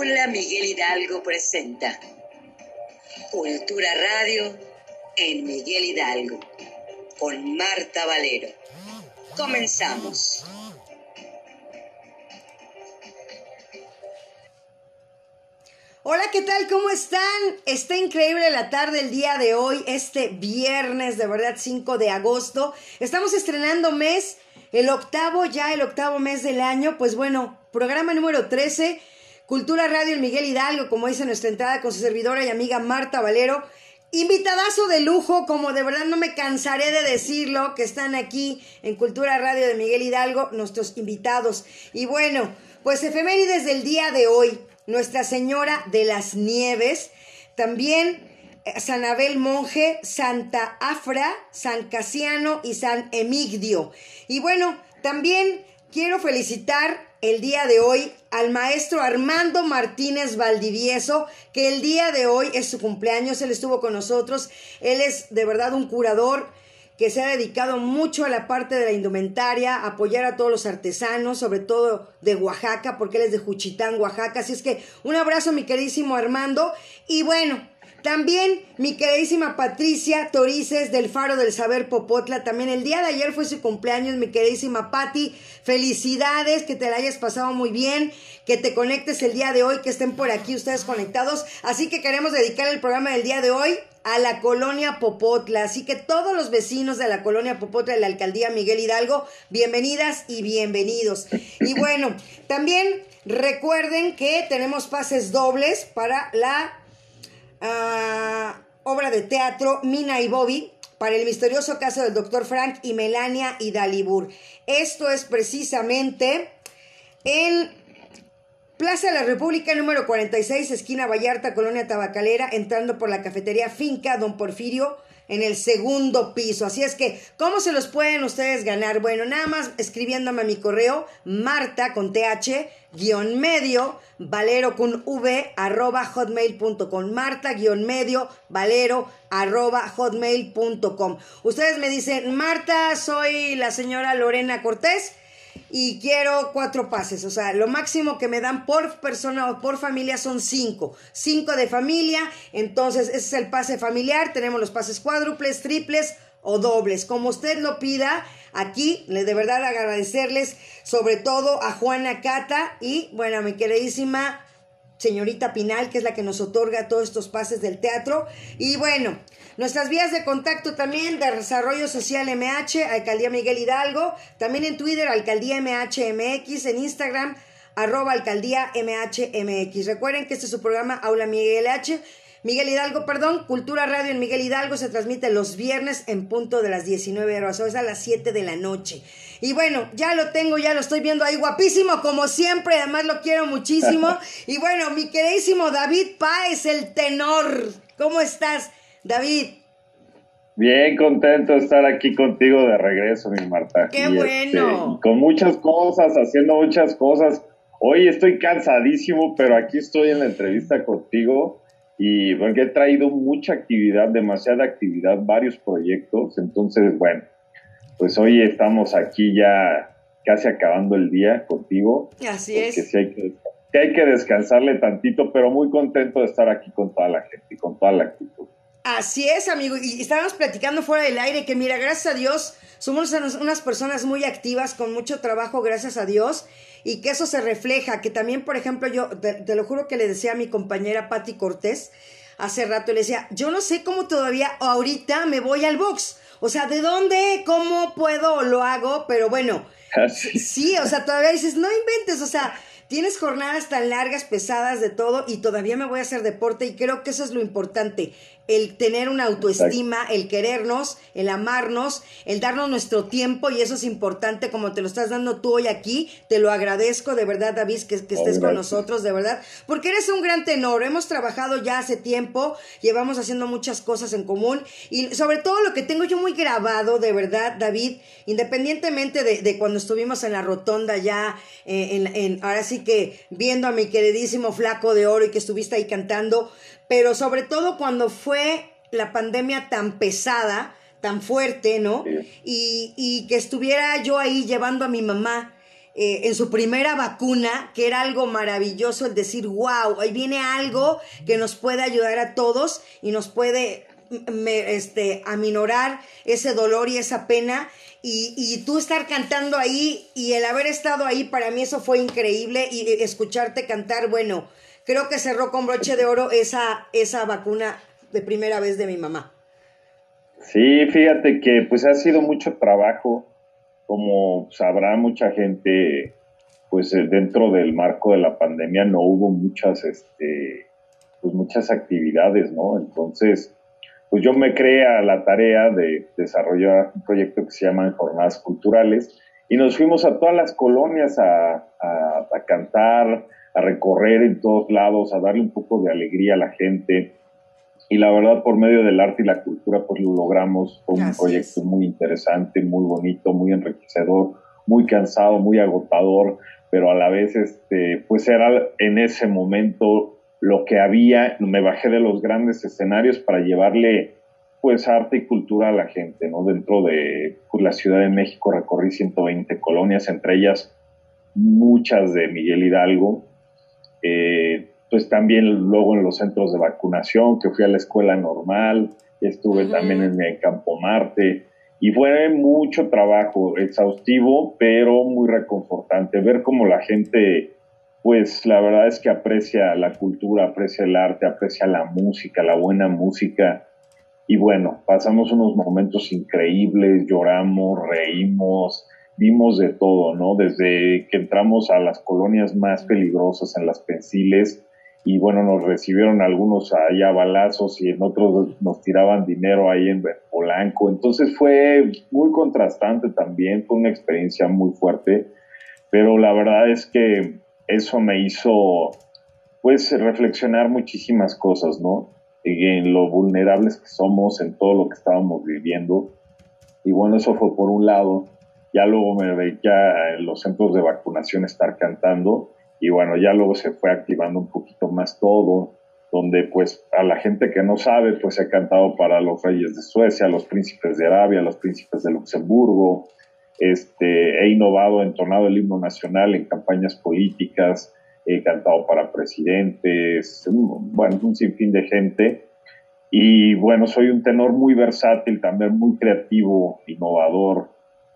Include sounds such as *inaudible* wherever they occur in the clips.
Aula Miguel Hidalgo presenta Cultura Radio en Miguel Hidalgo con Marta Valero. Comenzamos. Hola, ¿qué tal? ¿Cómo están? Está increíble la tarde el día de hoy, este viernes, de verdad, 5 de agosto. Estamos estrenando mes, el octavo, ya el octavo mes del año. Pues bueno, programa número 13, Cultura Radio el Miguel Hidalgo, como dice nuestra entrada con su servidora y amiga Marta Valero. Invitadazo de lujo, como de verdad no me cansaré de decirlo, que están aquí en Cultura Radio de Miguel Hidalgo, nuestros invitados. Y bueno, pues efemérides del día de hoy. Nuestra Señora de las Nieves, también eh, San Abel Monje, Santa Afra, San Casiano y San Emigdio. Y bueno, también quiero felicitar el día de hoy al maestro Armando Martínez Valdivieso, que el día de hoy es su cumpleaños, él estuvo con nosotros, él es de verdad un curador que se ha dedicado mucho a la parte de la indumentaria, apoyar a todos los artesanos, sobre todo de Oaxaca, porque él es de Juchitán, Oaxaca. Así es que un abrazo, mi queridísimo Armando. Y bueno, también mi queridísima Patricia Torices del Faro del Saber Popotla. También el día de ayer fue su cumpleaños, mi queridísima Patti. Felicidades, que te la hayas pasado muy bien, que te conectes el día de hoy, que estén por aquí ustedes conectados. Así que queremos dedicar el programa del día de hoy a la colonia Popotla. Así que todos los vecinos de la colonia Popotla de la alcaldía Miguel Hidalgo, bienvenidas y bienvenidos. Y bueno, también recuerden que tenemos pases dobles para la ah, obra de teatro Mina y Bobby para el misterioso caso del doctor Frank y Melania y Dalibur. Esto es precisamente en Plaza de la República número 46, esquina Vallarta, Colonia Tabacalera, entrando por la cafetería Finca Don Porfirio en el segundo piso. Así es que, ¿cómo se los pueden ustedes ganar? Bueno, nada más escribiéndome a mi correo, marta con th, guion medio, valero con v, arroba hotmail.com. Marta, guion medio, valero, arroba hotmail.com. Ustedes me dicen, Marta, soy la señora Lorena Cortés y quiero cuatro pases. O sea, lo máximo que me dan por persona o por familia son cinco. Cinco de familia. Entonces, ese es el pase familiar. Tenemos los pases cuádruples, triples o dobles. Como usted lo pida, aquí de verdad agradecerles sobre todo a Juana Cata y, bueno, mi queridísima señorita Pinal, que es la que nos otorga todos estos pases del teatro. Y bueno, Nuestras vías de contacto también de Desarrollo Social MH, Alcaldía Miguel Hidalgo, también en Twitter, Alcaldía MHMX, en Instagram, arroba Alcaldía MHMX. Recuerden que este es su programa Aula Miguel H. Miguel Hidalgo, perdón, Cultura Radio en Miguel Hidalgo se transmite los viernes en punto de las 19 horas, o es a las 7 de la noche. Y bueno, ya lo tengo, ya lo estoy viendo ahí guapísimo como siempre, además lo quiero muchísimo. *laughs* y bueno, mi queridísimo David Páez, el tenor, ¿cómo estás? David. Bien contento de estar aquí contigo de regreso, mi Marta. Qué este, bueno. con muchas cosas, haciendo muchas cosas. Hoy estoy cansadísimo, pero aquí estoy en la entrevista contigo y porque he traído mucha actividad, demasiada actividad, varios proyectos. Entonces, bueno, pues hoy estamos aquí ya casi acabando el día contigo. Así es. Sí hay que, que hay que descansarle tantito, pero muy contento de estar aquí con toda la gente y con toda la actitud. Así es, amigo. Y estábamos platicando fuera del aire que, mira, gracias a Dios, somos unas personas muy activas, con mucho trabajo, gracias a Dios, y que eso se refleja. Que también, por ejemplo, yo te, lo juro que le decía a mi compañera Patti Cortés hace rato, le decía, yo no sé cómo todavía ahorita me voy al box. O sea, ¿de dónde, cómo puedo, lo hago? Pero bueno, ah, sí, o sea, todavía dices, no inventes, o sea, tienes jornadas tan largas, pesadas de todo y todavía me voy a hacer deporte y creo que eso es lo importante, el tener una autoestima, el querernos, el amarnos, el darnos nuestro tiempo y eso es importante como te lo estás dando tú hoy aquí. Te lo agradezco de verdad, David, que, estés con nosotros, de verdad, porque eres un gran tenor. Hemos trabajado ya hace tiempo, llevamos haciendo muchas cosas en común y sobre todo lo que tengo yo muy grabado, de verdad, David, independientemente de, cuando estuvimos en la rotonda ya, eh, en, en, ahora sí que viendo a mi queridísimo flaco de oro y que estuviste ahí cantando, pero sobre todo cuando fue la pandemia tan pesada, tan fuerte, ¿no? Y, y, que estuviera yo ahí llevando a mi mamá eh, en su primera vacuna, que era algo maravilloso el decir, wow, ahí viene algo que nos puede ayudar a todos y nos puede me, este, aminorar ese dolor y esa pena. Y, y, tú estar cantando ahí y el haber estado ahí, para mí eso fue increíble y escucharte cantar, bueno, creo que cerró con broche de oro esa, esa vacuna de primera vez de mi mamá. Sí, fíjate que pues ha sido mucho trabajo, como sabrá mucha gente, pues eh, dentro del marco de la pandemia no hubo muchas, este, pues muchas actividades, ¿no? Entonces, pues yo me creé a la tarea de desarrollar un proyecto que se llama Jornadas Culturales y nos fuimos a todas las colonias a, a, cantar, a recorrer en todos lados, a darle un poco de alegría a la gente. Y la verdad, por medio del arte y la cultura, pues lo logramos. Fue un proyecto muy interesante, muy bonito, muy enriquecedor, muy cansado, muy agotador, pero a la vez, este, pues era en ese momento lo que había, me bajé de los grandes escenarios para llevarle pues arte y cultura a la gente, ¿no? Dentro de pues, la Ciudad de México recorrí 120 colonias, entre ellas muchas de Miguel Hidalgo, eh, pues también luego en los centros de vacunación, que fui a la escuela normal, estuve también en, en Campo Marte, y fue mucho trabajo exhaustivo, pero muy reconfortante, ver cómo la gente pues la verdad es que aprecia la cultura, aprecia el arte, aprecia la música, la buena música. Y bueno, pasamos unos momentos increíbles, lloramos, reímos, vimos de todo, ¿no? Desde que entramos a las colonias más peligrosas en las pensiles y bueno, nos recibieron algunos ahí a balazos y en otros nos tiraban dinero ahí en Polanco. Entonces fue muy contrastante también, fue una experiencia muy fuerte, pero la verdad es que eso me hizo, pues, reflexionar muchísimas cosas, ¿no? En lo vulnerables que somos, en todo lo que estábamos viviendo. Y bueno, eso fue por un lado. Ya luego me veía en los centros de vacunación estar cantando. Y bueno, ya luego se fue activando un poquito más todo, donde pues a la gente que no sabe, pues he cantado para los reyes de Suecia, los príncipes de Arabia, los príncipes de Luxemburgo, este, he innovado, entonado el himno nacional en campañas políticas, he cantado para presidentes, bueno, un sinfín de gente. Y bueno, soy un tenor muy versátil, también muy creativo, innovador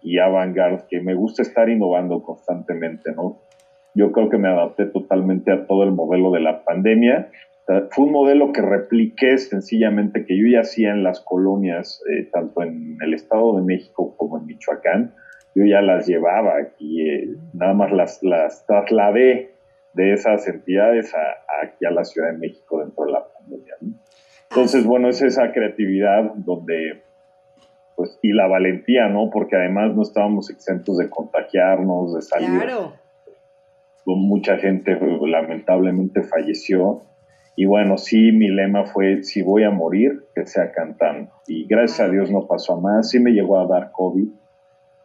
y avant que me gusta estar innovando constantemente, ¿no? Yo creo que me adapté totalmente a todo el modelo de la pandemia. Fue un modelo que repliqué sencillamente que yo ya hacía en las colonias, eh, tanto en el Estado de México como en Michoacán yo ya las llevaba aquí, eh, nada más las, las trasladé de esas entidades a, aquí a la Ciudad de México dentro de la pandemia. Entonces, bueno, es esa creatividad donde, pues, y la valentía, ¿no? Porque además no estábamos exentos de contagiarnos, de salir. Claro. Mucha gente lamentablemente falleció. Y bueno, sí, mi lema fue, si voy a morir, que sea cantando. Y gracias a Dios no pasó a más. Sí me llegó a dar COVID,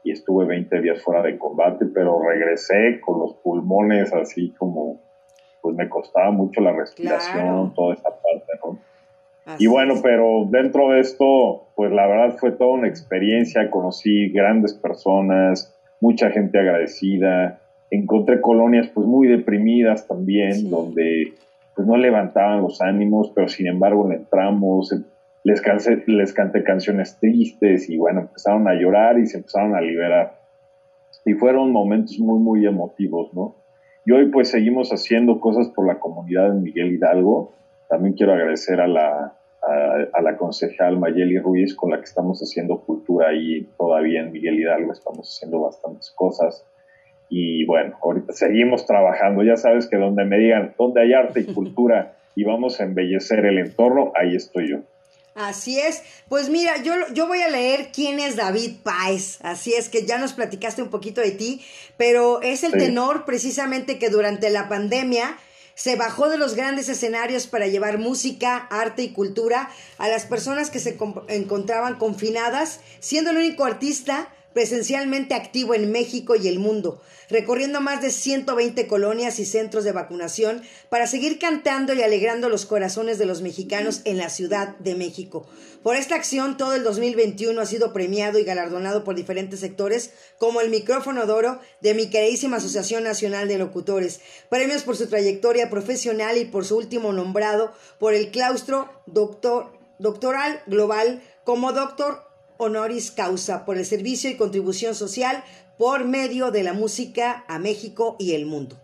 y estuve 20 días fuera de combate, pero regresé con los pulmones así como, pues me costaba mucho la respiración, toda esa parte, ¿no? Y bueno, pero dentro de esto, pues la verdad fue toda una experiencia, conocí grandes personas, mucha gente agradecida, encontré colonias pues muy deprimidas también, donde pues no levantaban los ánimos, pero sin embargo le entramos, les, les canté canciones tristes y bueno, empezaron a llorar y se empezaron a liberar. Y fueron momentos muy, muy emotivos, ¿no? Y hoy pues seguimos haciendo cosas por la comunidad de Miguel Hidalgo. También quiero agradecer a la, a, la concejal Mayeli Ruiz con la que estamos haciendo cultura ahí todavía en Miguel Hidalgo. Estamos haciendo bastantes cosas. Y bueno, ahorita seguimos trabajando. Ya sabes que donde me digan, donde hay arte y *laughs* cultura y vamos a embellecer el entorno, ahí estoy yo. Así es. Pues mira, yo, yo voy a leer quién es David Páez. Así es que ya nos platicaste un poquito de ti, pero es el tenor precisamente que durante la pandemia se bajó de los grandes escenarios para llevar música, arte y cultura a las personas que se encontraban confinadas, siendo el único artista presencialmente activo en México y el mundo, recorriendo más de 120 colonias y centros de vacunación para seguir cantando y alegrando los corazones de los mexicanos en la Ciudad de México. Por esta acción, todo el 2021 ha sido premiado y galardonado por diferentes sectores, como el micrófono de oro de mi queridísima Asociación Nacional de Locutores, premios por su trayectoria profesional y por su último nombrado por el claustro doctor, doctoral global como doctor honoris causa por el servicio y contribución social por medio de la música a México y el mundo.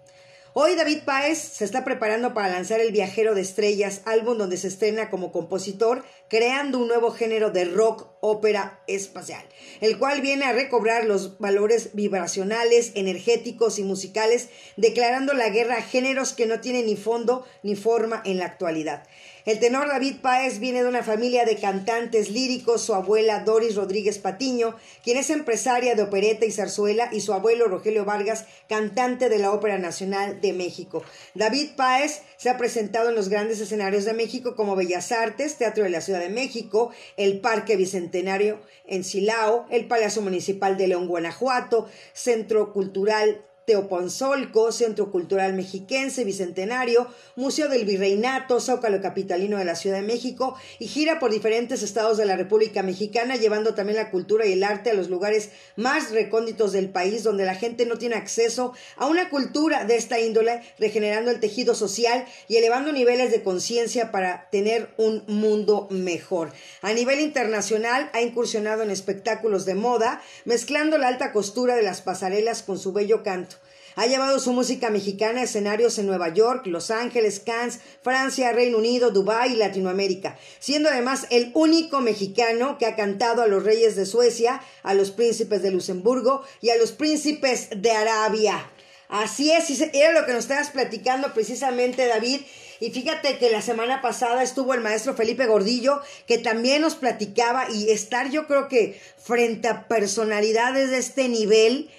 Hoy David Páez se está preparando para lanzar El Viajero de Estrellas, álbum donde se estrena como compositor, creando un nuevo género de rock ópera espacial, el cual viene a recobrar los valores vibracionales, energéticos y musicales, declarando la guerra a géneros que no tienen ni fondo ni forma en la actualidad. El tenor David Páez viene de una familia de cantantes líricos, su abuela Doris Rodríguez Patiño, quien es empresaria de opereta y zarzuela, y su abuelo Rogelio Vargas, cantante de la Ópera Nacional de México. David Páez se ha presentado en los grandes escenarios de México como Bellas Artes, Teatro de la Ciudad de México, el Parque Bicentenario en Silao, el Palacio Municipal de León, Guanajuato, Centro Cultural Teoponzolco, Centro Cultural Mexiquense, Bicentenario, Museo del Virreinato, Zócalo Capitalino de la Ciudad de México y gira por diferentes estados de la República Mexicana, llevando también la cultura y el arte a los lugares más recónditos del país donde la gente no tiene acceso a una cultura de esta índole, regenerando el tejido social y elevando niveles de conciencia para tener un mundo mejor. A nivel internacional ha incursionado en espectáculos de moda, mezclando la alta costura de las pasarelas con su bello canto. Ha llevado su música mexicana a escenarios en Nueva York, Los Ángeles, Cannes, Francia, Reino Unido, Dubái y Latinoamérica, siendo además el único mexicano que ha cantado a los reyes de Suecia, a los príncipes de Luxemburgo y a los príncipes de Arabia. Así es, era lo que nos estabas platicando precisamente, David. Y fíjate que la semana pasada estuvo el maestro Felipe Gordillo, que también nos platicaba y estar yo creo que frente a personalidades de este nivel,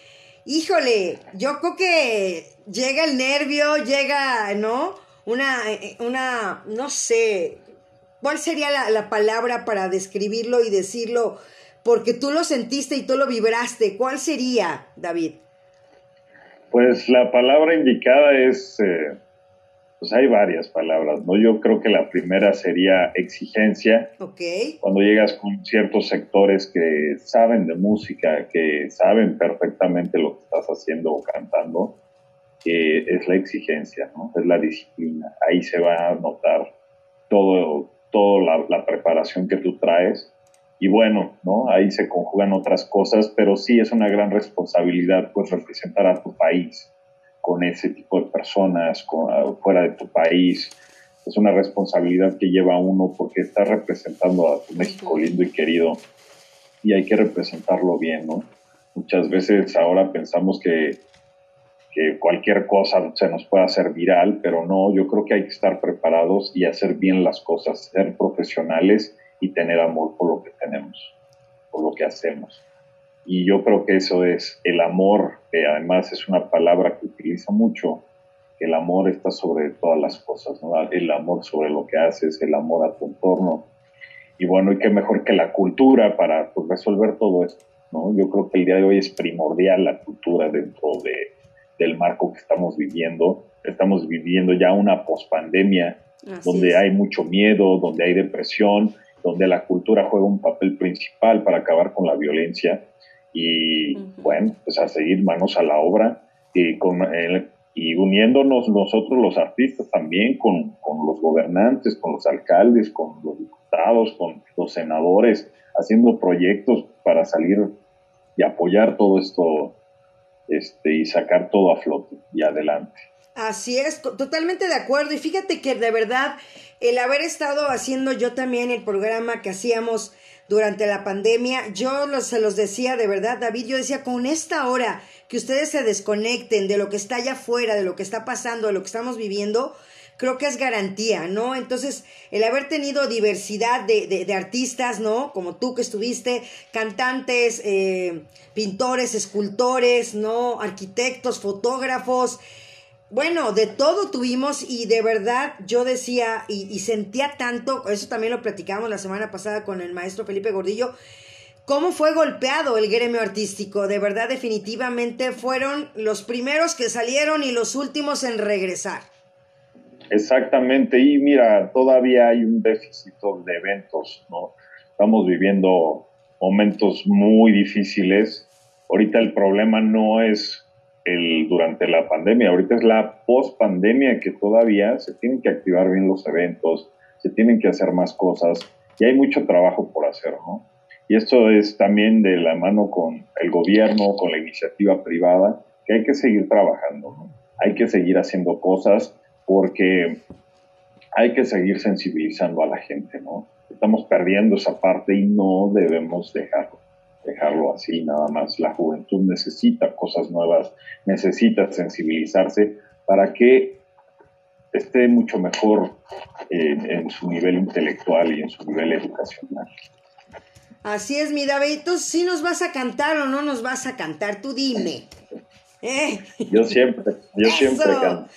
híjole, yo creo que llega el nervio, llega, ¿no? Una, eh, una, no sé, ¿cuál sería la, palabra para describirlo y decirlo? Porque tú lo sentiste y tú lo vibraste. ¿Cuál sería, David? Pues la palabra indicada es eh, pues hay varias palabras, ¿no? Yo creo que la primera sería exigencia. Ok. Cuando llegas con ciertos sectores que saben de música, que saben perfectamente lo que estás haciendo o cantando, es la exigencia, ¿no? Es la disciplina. Ahí se va a notar todo, toda la, la preparación que tú traes. Y bueno, ¿no? Ahí se conjugan otras cosas, pero sí es una gran responsabilidad, pues, representar a tu país con ese tipo de personas fuera de tu país. Es una responsabilidad que lleva uno porque está representando a tu México lindo y querido y hay que representarlo bien, ¿no? Muchas veces ahora pensamos que, que cualquier cosa se nos puede hacer viral, pero no, yo creo que hay que estar preparados y hacer bien las cosas, ser profesionales y tener amor por lo que tenemos, por lo que hacemos. Y yo creo que eso es el amor, que además es una palabra que utiliza mucho, el amor está sobre todas las cosas, ¿no? el amor sobre lo que haces, el amor a tu entorno. Y bueno, y qué mejor que la cultura para pues, resolver todo esto. ¿no? Yo creo que el día de hoy es primordial la cultura dentro de, del marco que estamos viviendo. Estamos viviendo ya una pospandemia donde hay mucho miedo, donde hay depresión, donde la cultura juega un papel principal para acabar con la violencia y bueno, pues a seguir manos a la obra y, con, y uniéndonos nosotros los artistas también con, con, los gobernantes, con los alcaldes, con los diputados, con los senadores, haciendo proyectos para salir y apoyar todo esto este, y sacar todo a flote y adelante. Así es, totalmente de acuerdo. Y fíjate que de verdad, el haber estado haciendo yo también el programa que hacíamos durante la pandemia. Yo los, se los decía de verdad, David, yo decía, con esta hora que ustedes se desconecten de lo que está allá afuera, de lo que está pasando, de lo que estamos viviendo, creo que es garantía, ¿no? Entonces, el haber tenido diversidad de, de, artistas, ¿no? Como tú que estuviste, cantantes, eh, pintores, escultores, ¿no? Arquitectos, fotógrafos, bueno, de todo tuvimos y de verdad yo decía y, sentía tanto, eso también lo platicamos la semana pasada con el maestro Felipe Gordillo, cómo fue golpeado el gremio artístico. De verdad, definitivamente fueron los primeros que salieron y los últimos en regresar. Exactamente, y mira, todavía hay un déficit de eventos, ¿no? Estamos viviendo momentos muy difíciles. Ahorita el problema no es el durante la pandemia, ahorita es la post pandemia que todavía se tienen que activar bien los eventos, se tienen que hacer más cosas y hay mucho trabajo por hacer, ¿no? Y esto es también de la mano con el gobierno, con la iniciativa privada, que hay que seguir trabajando, ¿no? Hay que seguir haciendo cosas porque hay que seguir sensibilizando a la gente, ¿no? Estamos perdiendo esa parte y no debemos dejarlo, dejarlo así nada más. La juventud necesita cosas nuevas, necesita sensibilizarse para que esté mucho mejor en su nivel intelectual y en su nivel educacional. Así es, mi David. ¿Tú sí nos vas a cantar o no nos vas a cantar? Tú dime. ¿Eh? Yo siempre, yo siempre canto.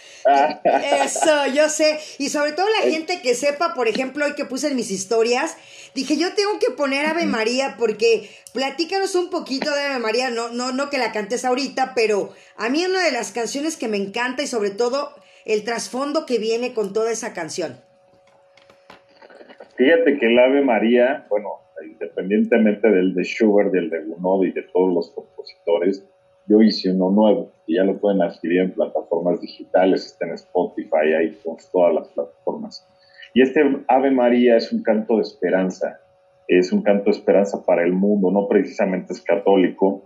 Eso, *laughs* yo sé. Y sobre todo la gente que sepa, por ejemplo, hoy que puse en mis historias, dije, yo tengo que poner Ave María porque platícanos un poquito de Ave María, no, no, no que la cantes ahorita, pero a mí una de las canciones que me encanta y sobre todo el trasfondo que viene con toda esa canción. Fíjate que el Ave María, bueno, independientemente del de Schubert, del de Gounod y de todos los compositores, yo hice uno nuevo y ya lo pueden adquirir en plataformas digitales, está en Spotify, iTunes, todas las plataformas. Y este Ave María es un canto de esperanza, es un canto de esperanza para el mundo, no precisamente es católico,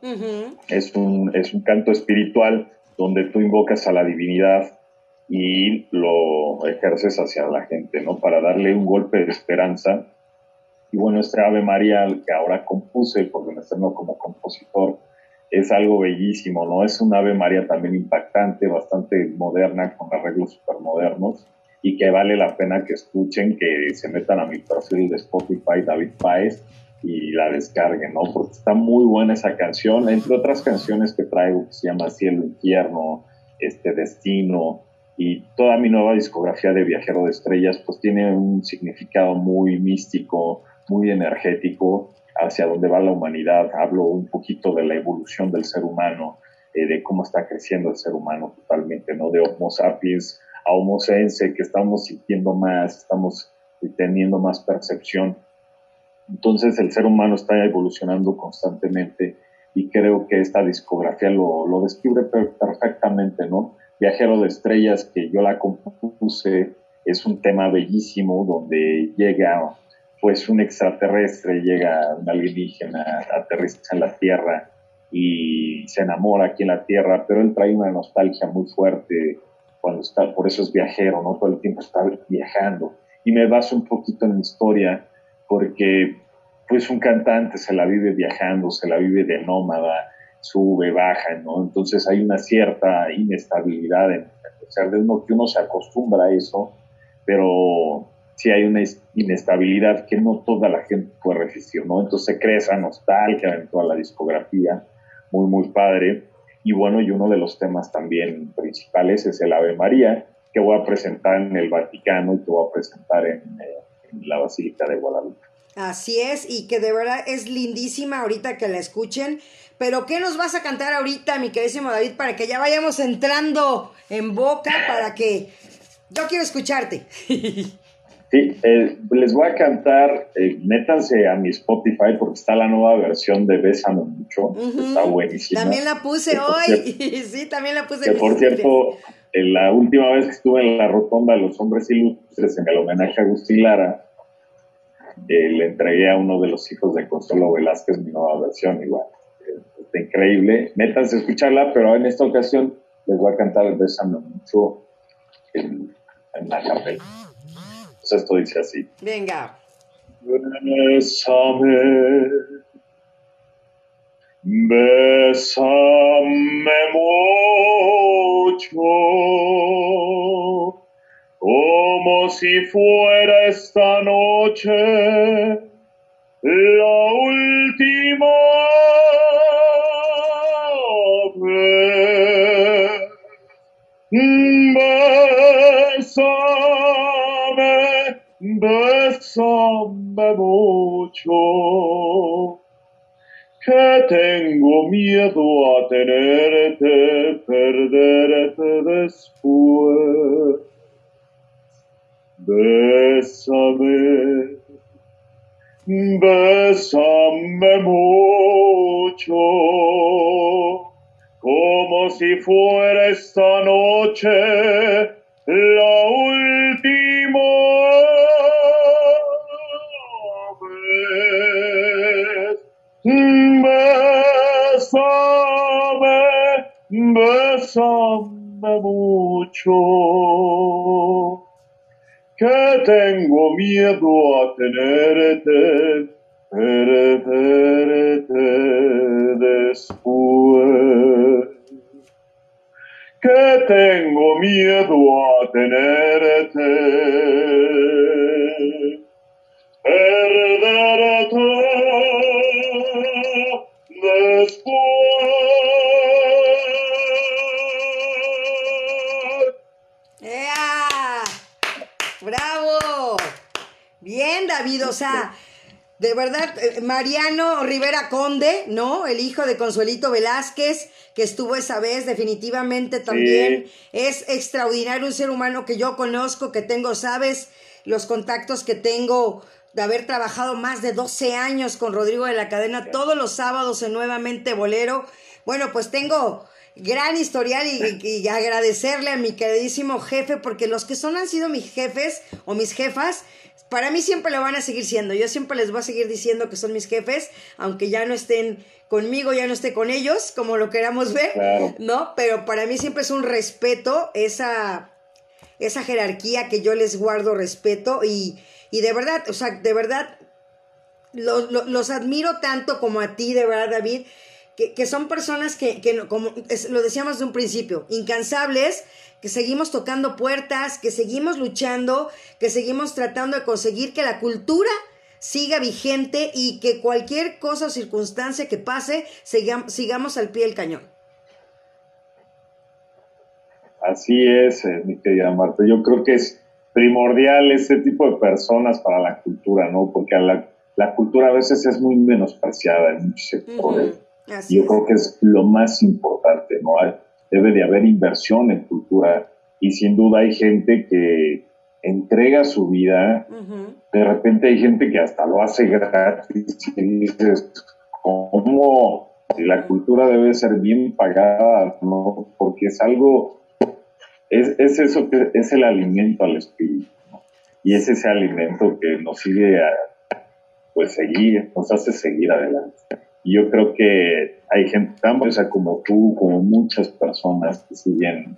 es, un, es un canto espiritual donde tú invocas a la divinidad y lo ejerces hacia la gente, ¿no? Para darle un golpe de esperanza y bueno, este Ave María que ahora compuse, porque me estreno como compositor, es algo bellísimo, ¿no? Es un Ave María también impactante, bastante moderna, con arreglos super modernos, y que vale la pena que escuchen, que se metan a mi perfil de Spotify, David Paez, y la descarguen, ¿no? Porque está muy buena esa canción, entre otras canciones que traigo, que se llama Cielo, Infierno, este Destino, y toda mi nueva discografía de Viajero de Estrellas, pues tiene un significado muy místico, muy energético hacia dónde va la humanidad. Hablo un poquito de la evolución del ser humano, eh, de cómo está creciendo el ser humano totalmente, ¿no? De Homo sapiens a Homo sense, que estamos sintiendo más, estamos teniendo más percepción. Entonces el ser humano está evolucionando constantemente y creo que esta discografía lo, lo describe perfectamente, ¿no? Viajero de Estrellas, que yo la compuse, es un tema bellísimo donde llega pues un extraterrestre llega, un alienígena, aterriza en la Tierra y se enamora aquí en la Tierra, pero él trae una nostalgia muy fuerte cuando está, por eso es viajero, ¿no? Todo el tiempo está viajando. Y me baso un poquito en mi historia porque pues un cantante se la vive viajando, se la vive de nómada, sube, baja, ¿no? Entonces hay una cierta inestabilidad en, o sea, de uno que uno se acostumbra a eso, pero si hay una inestabilidad que no toda la gente puede resistir, ¿no? Entonces se crea esa nostalgia en toda la discografía, muy, muy padre. Y bueno, y uno de los temas también principales es el Ave María, que voy a presentar en el Vaticano y que voy a presentar en, eh, la Basílica de Guadalupe. Así es, y que de verdad es lindísima ahorita que la escuchen. Pero ¿qué nos vas a cantar ahorita, mi queridísimo David, para que ya vayamos entrando en boca, para que yo quiero escucharte? *laughs* Sí, eh, les voy a cantar, eh, métanse a mi Spotify porque está la nueva versión de Bésame Mucho, está buenísima. También la puse hoy, *laughs* sí, también la puse. Que por cierto, la última vez que estuve en la rotonda de los hombres ilustres en el homenaje a Agustín Lara, eh, le entregué a uno de los hijos de Consuelo Velázquez mi nueva versión, igual. está increíble, métanse a escucharla, pero en esta ocasión les voy a cantar Bésame Mucho en, en la capela. Pues esto dice así. Venga. Bésame, bésame mucho, como si fuera esta noche la Bésame mucho, que tengo miedo a tenerte, perderte después. Bésame, bésame mucho, como si fuera esta noche la bésame mucho que tengo miedo a tenerte, perderte después. Que tengo miedo a tenerte, perderte verdad, eh, Mariano Rivera Conde, ¿no? El hijo de Consuelito Velázquez, que estuvo esa vez, definitivamente también es extraordinario, un ser humano que yo conozco, que tengo, sabes, los contactos que tengo de haber trabajado más de 12 años con Rodrigo de la Cadena, todos los sábados en Nuevamente Bolero. Bueno, pues tengo gran historial y, y agradecerle a mi queridísimo jefe, porque los que son han sido mis jefes o mis jefas, para mí siempre lo van a seguir siendo. Yo siempre les voy a seguir diciendo que son mis jefes, aunque ya no estén conmigo, ya no esté con ellos, como lo queramos ver, Claro. ¿no? Pero para mí siempre es un respeto esa, esa jerarquía que yo les guardo respeto y, y de verdad, o sea, de verdad, lo- lo- los admiro tanto como a ti, de verdad, David, que, que son personas que, que no- como es- lo decíamos de un principio, incansables, que seguimos tocando puertas, que seguimos luchando, que seguimos tratando de conseguir que la cultura siga vigente y que cualquier cosa o circunstancia que pase, sigam- sigamos al pie del cañón. Así es, eh, mi querida Marta. Yo creo que es primordial ese tipo de personas para la cultura, ¿no? Porque a la, la cultura a veces es muy menospreciada en muchos sectores. Así Yo es. creo que es lo más importante, ¿no? Hay- Debe de haber inversión en cultura y sin duda hay gente que entrega su vida. De repente hay gente que hasta lo hace gratis y dices, ¿cómo? Si la cultura debe ser bien pagada, ¿no? Porque es algo, es, es eso que es el alimento al espíritu, ¿no? Y es ese alimento que nos sigue a, pues seguir, nos hace seguir adelante. Y yo creo que hay gente tan valiosa como tú, como muchas personas que siguen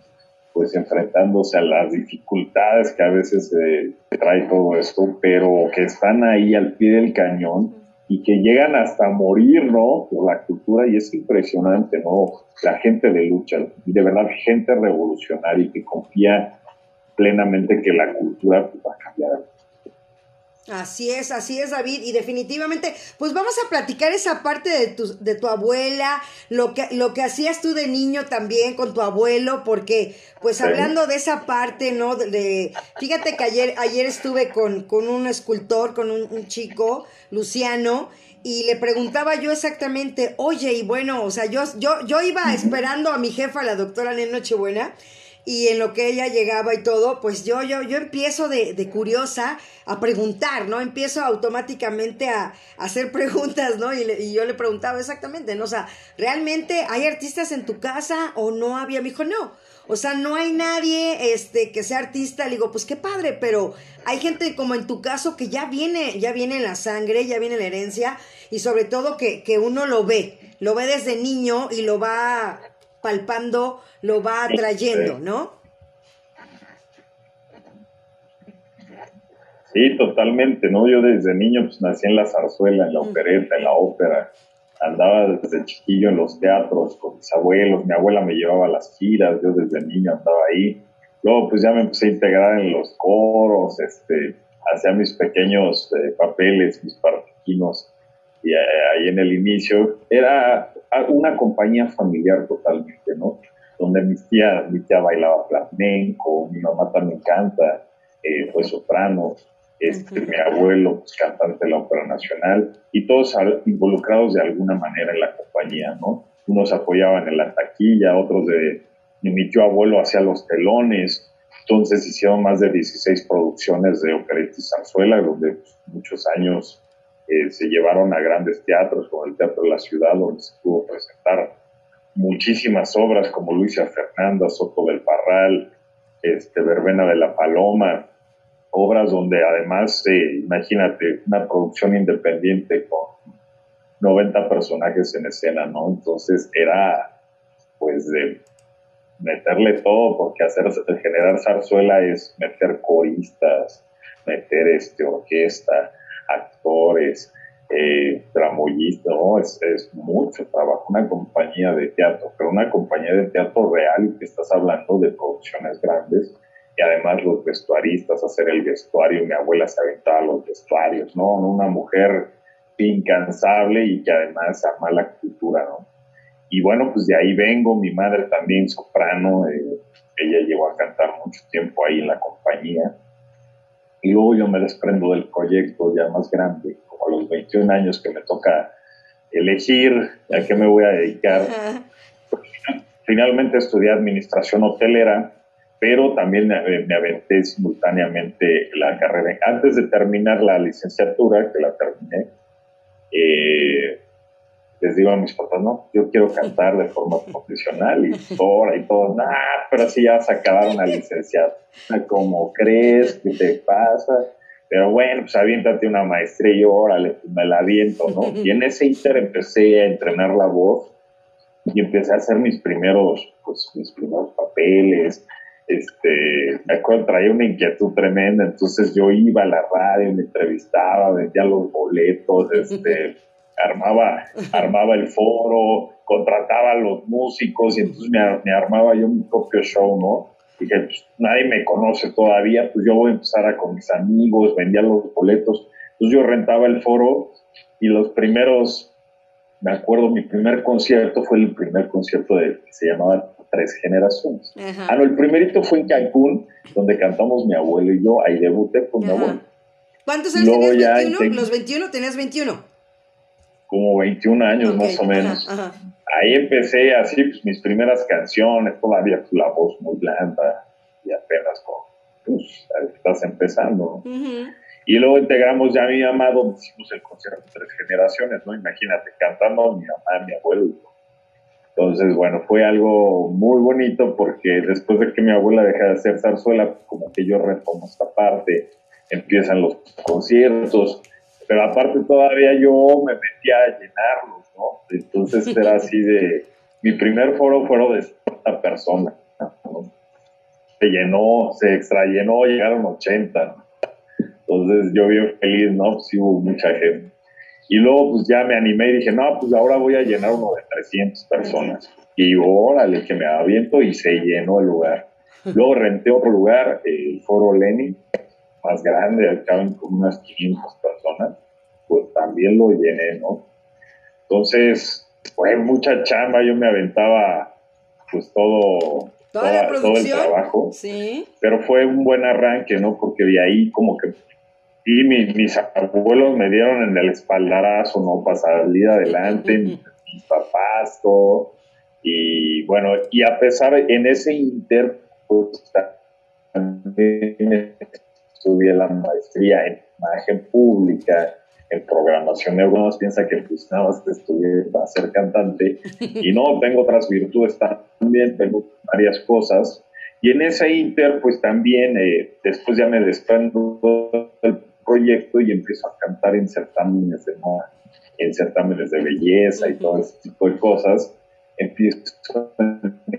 pues enfrentándose a las dificultades que a veces eh, trae todo esto, pero que están ahí al pie del cañón y que llegan hasta morir, ¿no? Por la cultura y es impresionante, ¿no? La gente de lucha, de verdad, gente revolucionaria y que confía plenamente que la cultura pues, va a cambiar. Así es, así es, David. Y definitivamente, pues vamos a platicar esa parte de tu, de tu abuela, lo que, lo que hacías tú de niño también con tu abuelo, porque, pues hablando de esa parte, ¿no? De, de- fíjate que ayer, ayer estuve con, con un escultor, con un, un chico, Luciano, y le preguntaba yo exactamente, oye, y bueno, o sea, yo, yo, yo iba esperando a mi jefa, la doctora Nen Nochebuena, y en lo que ella llegaba y todo, pues yo, yo, yo empiezo de, de curiosa a preguntar, ¿no? Empiezo automáticamente a, hacer *laughs* preguntas, ¿no? Y, le- y yo le preguntaba exactamente, ¿no? O sea, ¿realmente hay artistas en tu casa o no había? Me dijo, no. O sea, no hay nadie este, que sea artista. Le digo, pues qué padre, pero hay gente como en tu caso que ya viene, ya viene en la sangre, ya viene en la herencia, y sobre todo que, que uno lo ve, lo ve desde niño y lo va palpando, lo va atrayendo, ¿no? Sí, totalmente, ¿no? Yo desde niño pues nací en la zarzuela, en la opereta, en la ópera. Andaba desde chiquillo en los teatros con mis abuelos. Mi abuela me llevaba a las giras, yo desde niño andaba ahí. Luego pues ya me empecé a integrar en los coros, este, hacía mis pequeños eh, papeles, mis partiquinos. Y eh, ahí en el inicio era una compañía familiar totalmente, ¿no? Donde mis tías, mi tía bailaba flamenco, mi mamá también canta, eh, fue soprano. este, mi abuelo, pues, cantante de la Ópera Nacional, y todos involucrados de alguna manera en la compañía, ¿no? Unos apoyaban en la taquilla, otros de, mi tío abuelo hacía los telones, entonces hicieron más de 16 producciones de opereta y zarzuela, donde pues, muchos años eh, se llevaron a grandes teatros, como el Teatro de la Ciudad, donde se pudo presentar muchísimas obras como Luisa Fernanda, Soto del Parral, este, Verbena de la Paloma, obras donde además, eh, imagínate, una producción independiente con 90 personajes en escena, ¿no? Entonces era, pues, de meterle todo, porque hacer, generar zarzuela es meter coristas, meter este, orquesta, actores, eh, tramoyistas, es, mucho trabajo, una compañía de teatro, pero una compañía de teatro real, que estás hablando de producciones grandes, y además los vestuaristas, hacer el vestuario, mi abuela se aventaba los vestuarios, ¿no? Una mujer incansable y que además ama la cultura, ¿no? Y bueno, pues de ahí vengo, mi madre también soprano, eh, ella llegó a cantar mucho tiempo ahí en la compañía. Y luego yo me desprendo del proyecto ya más grande, como a los 21 años que me toca elegir a qué me voy a dedicar. Finalmente estudié administración hotelera pero también me, aventé simultáneamente la carrera. Antes de terminar la licenciatura, que la terminé, eh, les digo a mis papás, no, yo quiero cantar de forma profesional y ahora y todo, nah, pero si ya se acabaron la licenciatura, ¿cómo crees? ¿Qué te pasa? Pero bueno, pues aviéntate una maestría y yo, órale, pues me la aviento, ¿no? Y en ese inter empecé a entrenar la voz y empecé a hacer mis primeros, pues, mis primeros papeles, este, me acuerdo, traía una inquietud tremenda, entonces yo iba a la radio, me entrevistaba, vendía los boletos, este, armaba, armaba el foro, contrataba a los músicos y entonces me, armaba yo mi propio show, ¿no? Dije, pues nadie me conoce todavía, pues yo voy a empezar a con mis amigos, vendía los boletos, entonces yo rentaba el foro y los primeros, me acuerdo, mi primer concierto fue el primer concierto de, que se llamaba tres generaciones. Ah, no, el primerito fue en Cancún, donde cantamos mi abuelo y yo, ahí debuté con mi abuelo. ¿Cuántos años tenías? ¿21? ¿Los 21 tenías 21? Como 21 años más o menos. Ahí empecé así, pues mis primeras canciones, todavía pues, la voz muy blanda y apenas con, pues, estás empezando. Y luego integramos ya a mi mamá, donde hicimos el concierto de tres generaciones, ¿no? Imagínate, cantando mi mamá, mi abuelo entonces, bueno, fue algo muy bonito porque después de que mi abuela deja de hacer zarzuela, como que yo retomo esta parte, empiezan los conciertos, pero aparte todavía yo me metía a llenarlos, ¿no? Entonces era *laughs* así de, mi primer foro fue de esta persona, Se llenó, se extrallenó, llegaron 80, Entonces yo bien feliz, ¿no? Pues sí hubo mucha gente. Y luego pues ya me animé y dije, no, pues ahora voy a llenar uno de 300 personas. Y órale, que me aviento y se llenó el lugar. Luego renté otro lugar, el Foro Lenin, más grande, caben con unas 500 personas, pues también lo llené, ¿no? Entonces, fue mucha chamba, yo me aventaba pues todo, ¿Toda todo el trabajo. Sí. Pero fue un buen arranque, ¿no? Porque de ahí como que y mis abuelos me dieron en el espaldarazo, ¿no? Para salir adelante, *laughs* mis, papás, todo. Y bueno, y a pesar, en ese inter, pues, también estudié la maestría en imagen pública, en programación. Algunos piensan que pues nada más estudié para ser cantante. *laughs* Y no, tengo otras virtudes también, tengo varias cosas. Y en ese inter, pues también, eh, después ya me desprendo del proyecto y empiezo a cantar en certámenes de moda, en certámenes de belleza y todo ese tipo de cosas. Empiezo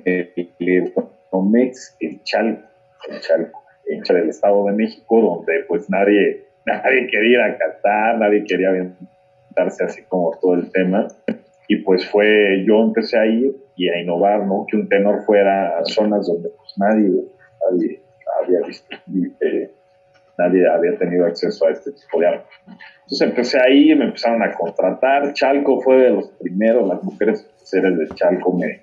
el Nomex, el Chalco, el Chalco, en el Estado de México, donde pues nadie, *laughs* nadie quería ir a cantar, nadie quería aventarse así como todo el tema. Y pues fue, yo empecé a ir y a innovar, ¿no? Que un tenor fuera a zonas donde pues nadie, nadie había visto, eh, nadie había tenido acceso a este tipo de arte. Entonces empecé ahí, me empezaron a contratar. Chalco fue de los primeros, las mujeres seres de Chalco me,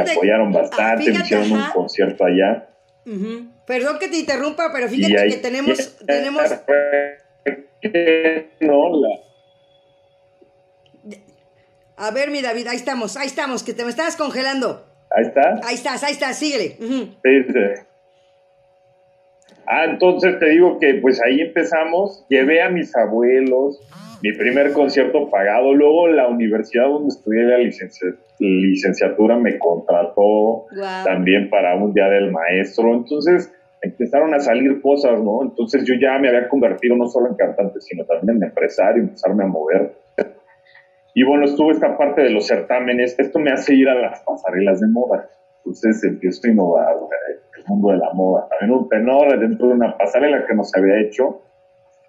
apoyaron bastante, me hicieron un concierto allá. Perdón que te interrumpa, pero fíjate que tenemos... tenemos... No, la, a ver, mi David, ahí estamos, ahí estamos, que te me estabas congelando. Ahí está. Ahí estás, ahí estás, síguele. Ah, entonces te digo que pues ahí empezamos, llevé a mis abuelos, mi primer concierto pagado, luego la universidad donde estudié la licenciatura me contrató también para un día del maestro, entonces empezaron a salir cosas, ¿no? Entonces yo ya me había convertido no solo en cantante, sino también en empresario, empezarme a mover y bueno, estuvo esta parte de los certámenes. Esto me hace ir a las pasarelas de moda. Entonces empiezo a innovar el mundo de la moda. También un tenor dentro de una pasarela que no se había hecho,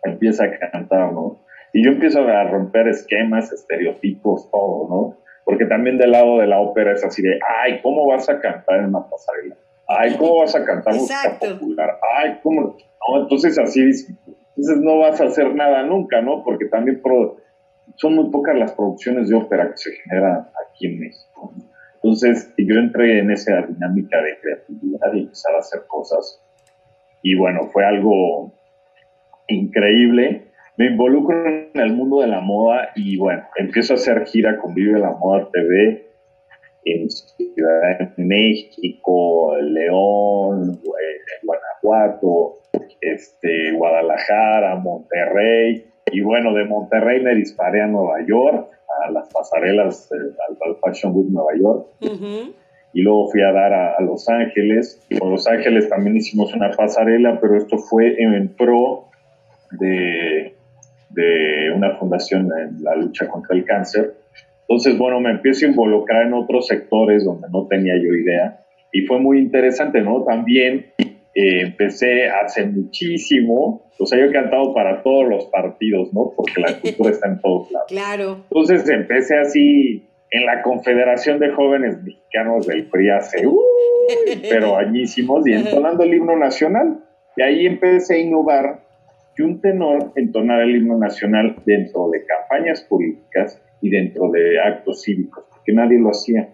empieza a cantar, ¿no? Y yo empiezo a romper esquemas, estereotipos, todo, ¿no? Porque también del lado de la ópera es así de, ay, ¿cómo vas a cantar en una pasarela? Ay, ¿cómo vas a cantar música popular? Ay, ¿cómo? No, entonces así, entonces no vas a hacer nada nunca, ¿no? Porque también pro, son muy pocas las producciones de ópera que se generan aquí en México. Entonces yo entré en esa dinámica de creatividad y empezar a hacer cosas. Y bueno, fue algo increíble. Me involucro en el mundo de la moda y bueno, empiezo a hacer gira con Vive la Moda TV en Ciudad de México, León, Guanajuato, este, Guadalajara, Monterrey y bueno, de Monterrey me disparé a Nueva York, a las pasarelas al, Fashion Week Nueva York. Y luego fui a dar a, Los Ángeles. Y con Los Ángeles también hicimos una pasarela, pero esto fue en, pro de, de una fundación en la lucha contra el cáncer. Entonces, bueno, me empiezo a involucrar en otros sectores donde no tenía yo idea. Y fue muy interesante, ¿no? También eh, empecé hace muchísimo, o sea, yo he cantado para todos los partidos, ¿no? Porque la cultura está en todos lados. Claro. Entonces empecé así en la Confederación de Jóvenes Mexicanos del PRI hace, *laughs* pero añísimos, y entonando el himno nacional. Y ahí empecé a innovar y un tenor entonar el himno nacional dentro de campañas políticas y dentro de actos cívicos, porque nadie lo hacía.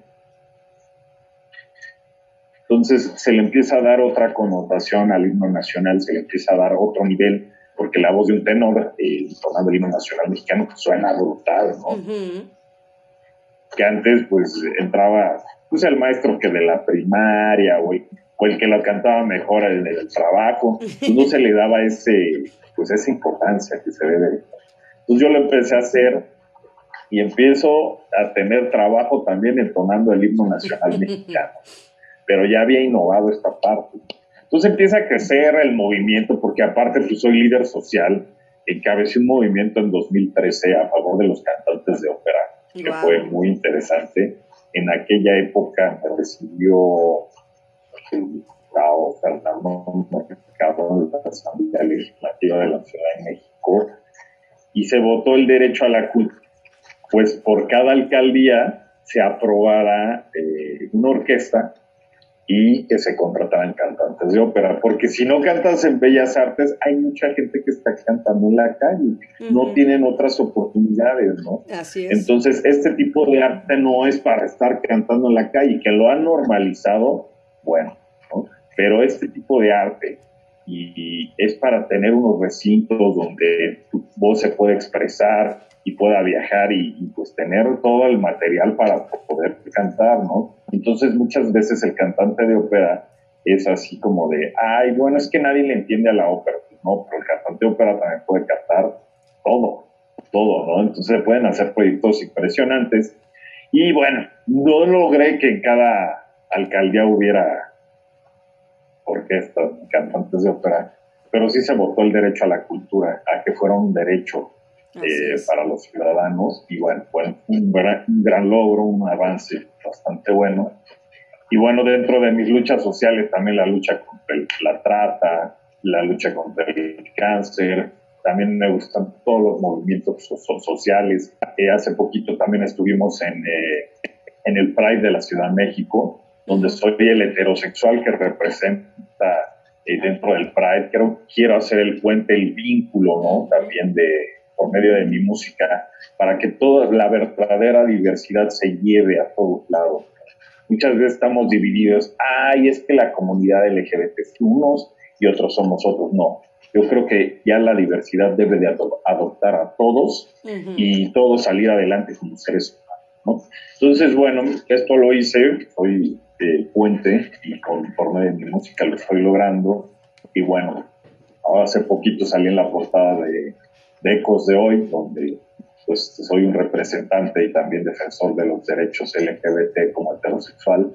Entonces se le empieza a dar otra connotación al himno nacional, se le empieza a dar otro nivel, porque la voz de un tenor, eh, el himno nacional mexicano, pues, suena brutal, ¿no? Que antes, pues, entraba, pues, el maestro que de la primaria, o el, que lo cantaba mejor en el, trabajo, pues, no se le daba ese, pues, esa importancia que se debe. Entonces yo lo empecé a hacer y empiezo a tener trabajo también entonando el himno nacional mexicano pero ya había innovado esta parte. Entonces empieza a crecer el movimiento, porque aparte pues soy líder social, encabecé un movimiento en 2013 a favor de los cantantes de ópera, que fue muy interesante. En aquella época me recibió el diputado Fernando Mercado de la Asamblea Legislativa de la Ciudad de México y se votó el derecho a la cultura. Pues por cada alcaldía se aprobara eh, una orquesta y que se contrataran cantantes de ópera, porque si no cantas en Bellas Artes, hay mucha gente que está cantando en la calle, no tienen otras oportunidades, ¿no? Así es. Entonces, este tipo de arte no es para estar cantando en la calle, que lo han normalizado, bueno, ¿no? Pero este tipo de arte y es para tener unos recintos donde tu voz se puede expresar, y pueda viajar y, pues tener todo el material para poder cantar, ¿no? Entonces muchas veces el cantante de ópera es así como de, ay, bueno, es que nadie le entiende a la ópera, pues no, pero el cantante de ópera también puede cantar todo, todo, ¿no? Entonces pueden hacer proyectos impresionantes y bueno, no logré que en cada alcaldía hubiera orquestas, cantantes de ópera, pero sí se votó el derecho a la cultura, a que fuera un derecho eh, para los ciudadanos y bueno, fue un gran, logro, un avance bastante bueno. Y bueno, dentro de mis luchas sociales también la lucha contra la trata, la lucha contra el cáncer, también me gustan todos los movimientos sociales. Eh, hace poquito también estuvimos en, eh, en el Pride de la Ciudad de México, donde soy el heterosexual que representa dentro del Pride. Quiero, quiero hacer el puente, el vínculo, ¿no? También de, por medio de mi música, para que toda la verdadera diversidad se lleve a todos lados. muchas veces estamos divididos, ay, es que la comunidad LGBT es unos y otros somos otros, no. Yo creo que ya la diversidad debe de adoptar a todos y todos salir adelante como seres humanos, Entonces, bueno, esto lo hice, soy eh, puente y con, por medio de mi música lo estoy logrando y bueno, hace poquito salí en la portada de, de Ecos de Hoy, donde pues soy un representante y también defensor de los derechos LGBT como heterosexual.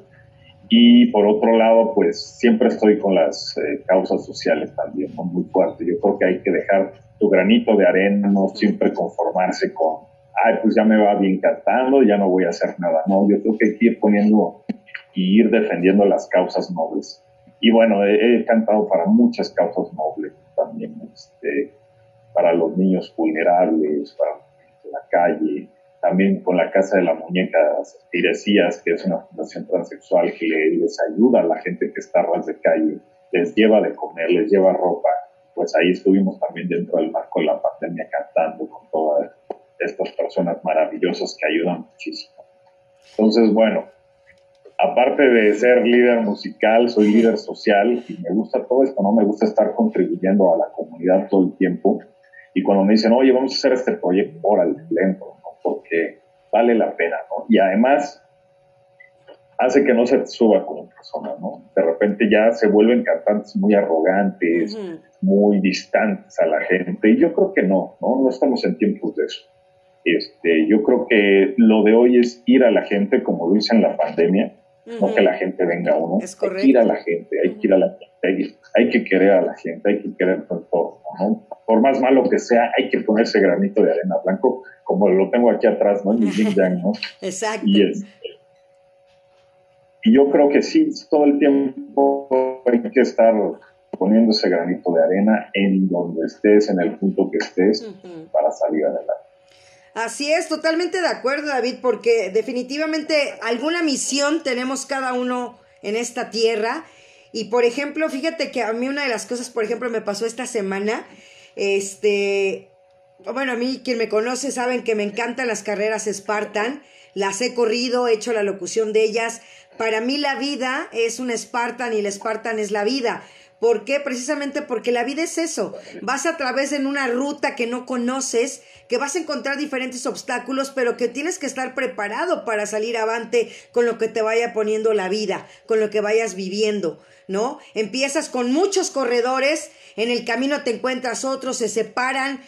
Y por otro lado, pues siempre estoy con las eh, causas sociales también, muy fuerte. Yo creo que hay que dejar tu granito de arena, no siempre conformarse con, ay, pues ya me va bien cantando, ya no voy a hacer nada. No, yo creo que hay que ir poniendo y ir defendiendo las causas nobles. Y bueno, he, he cantado para muchas causas nobles también, este, para los niños vulnerables, para la calle, también con la Casa de la Muñeca Tiresías, que es una fundación transexual que les ayuda a la gente que está a ras de calle, les lleva de comer, les lleva ropa. Pues ahí estuvimos también dentro del marco de la pandemia cantando con todas estas personas maravillosas que ayudan muchísimo. Entonces, bueno, aparte de ser líder musical, soy líder social y me gusta todo esto, ¿no? Me gusta estar contribuyendo a la comunidad todo el tiempo y cuando me dicen, oye, vamos a hacer este proyecto, órale, lento, porque vale la pena, ¿no? Y además hace que no se te suba como persona, ¿no? De repente ya se vuelven cantantes muy arrogantes, muy distantes a la gente, y yo creo que no, ¿no? No estamos en tiempos de eso. Este, yo creo que lo de hoy es ir a la gente, como lo hice en la pandemia, no que la gente venga a uno, hay que ir a la gente, hay que ir a la gente, hay, que querer a la gente, hay que querer con todo, ¿no? Por más malo que sea, hay que ponerse granito de arena blanco, como lo tengo aquí atrás, ¿no? En mi ¿no? *laughs* Exacto. Y, y yo creo que sí, todo el tiempo hay que estar poniendo ese granito de arena en donde estés, en el punto que estés, para salir adelante. Así es, totalmente de acuerdo, David, porque definitivamente alguna misión tenemos cada uno en esta tierra. Y por ejemplo, fíjate que a mí una de las cosas, por ejemplo, me pasó esta semana, este, bueno, a mí quien me conoce saben que me encantan las carreras Spartan, las he corrido, he hecho la locución de ellas. Para mí la vida es un Spartan y el Spartan es la vida. ¿Por qué? Precisamente porque la vida es eso. Vas a través de una ruta que no conoces, que vas a encontrar diferentes obstáculos, pero que tienes que estar preparado para salir avante con lo que te vaya poniendo la vida, con lo que vayas viviendo, ¿no? Empiezas con muchos corredores, en el camino te encuentras otros, se separan,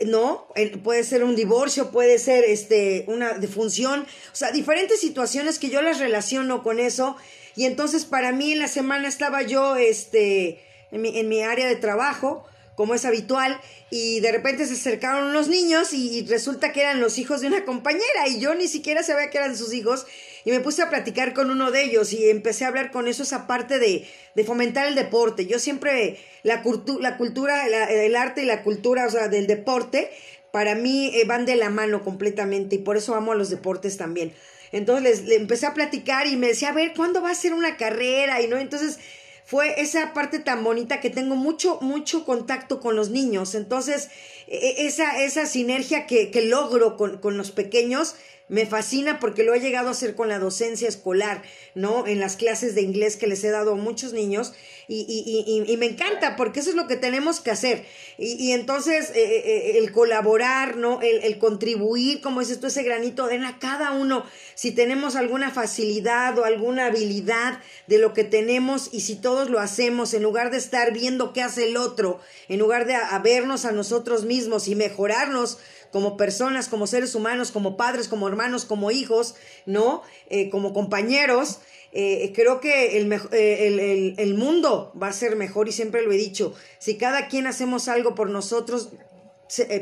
¿no? Puede ser un divorcio, puede ser este, una defunción, o sea, diferentes situaciones que yo las relaciono con eso y entonces para mí en la semana estaba yo este, en, mi, en mi área de trabajo, como es habitual, y de repente se acercaron unos niños y, resulta que eran los hijos de una compañera y yo ni siquiera sabía que eran sus hijos y me puse a platicar con uno de ellos y empecé a hablar con eso, esa parte de, de fomentar el deporte. Yo siempre, la, la cultura, el arte y la cultura, o sea, del deporte, para mí eh, van de la mano completamente y por eso amo a los deportes también. Entonces le empecé a platicar y me decía, a ver, ¿cuándo va a ser una carrera? Y no, entonces fue esa parte tan bonita que tengo mucho, mucho contacto con los niños. Entonces, e, e, esa, esa sinergia que, que logro con, con los pequeños me fascina porque lo he llegado a hacer con la docencia escolar, ¿no? En las clases de inglés que les he dado a muchos niños y, y, y, y me encanta porque eso es lo que tenemos que hacer. Y, entonces eh, eh, eh, el colaborar, ¿no? El, contribuir, como es esto, ese granito de a cada uno, si tenemos alguna facilidad o alguna habilidad de lo que tenemos y si todos lo hacemos, en lugar de estar viendo qué hace el otro, en lugar de vernos a nosotros mismos y mejorarnos, como personas, como seres humanos, como padres, como hermanos, como hijos, ¿no? Eh, como compañeros. Eh, creo que el, eh, el, el, el, mundo va a ser mejor y siempre lo he dicho. Si cada quien hacemos algo por nosotros,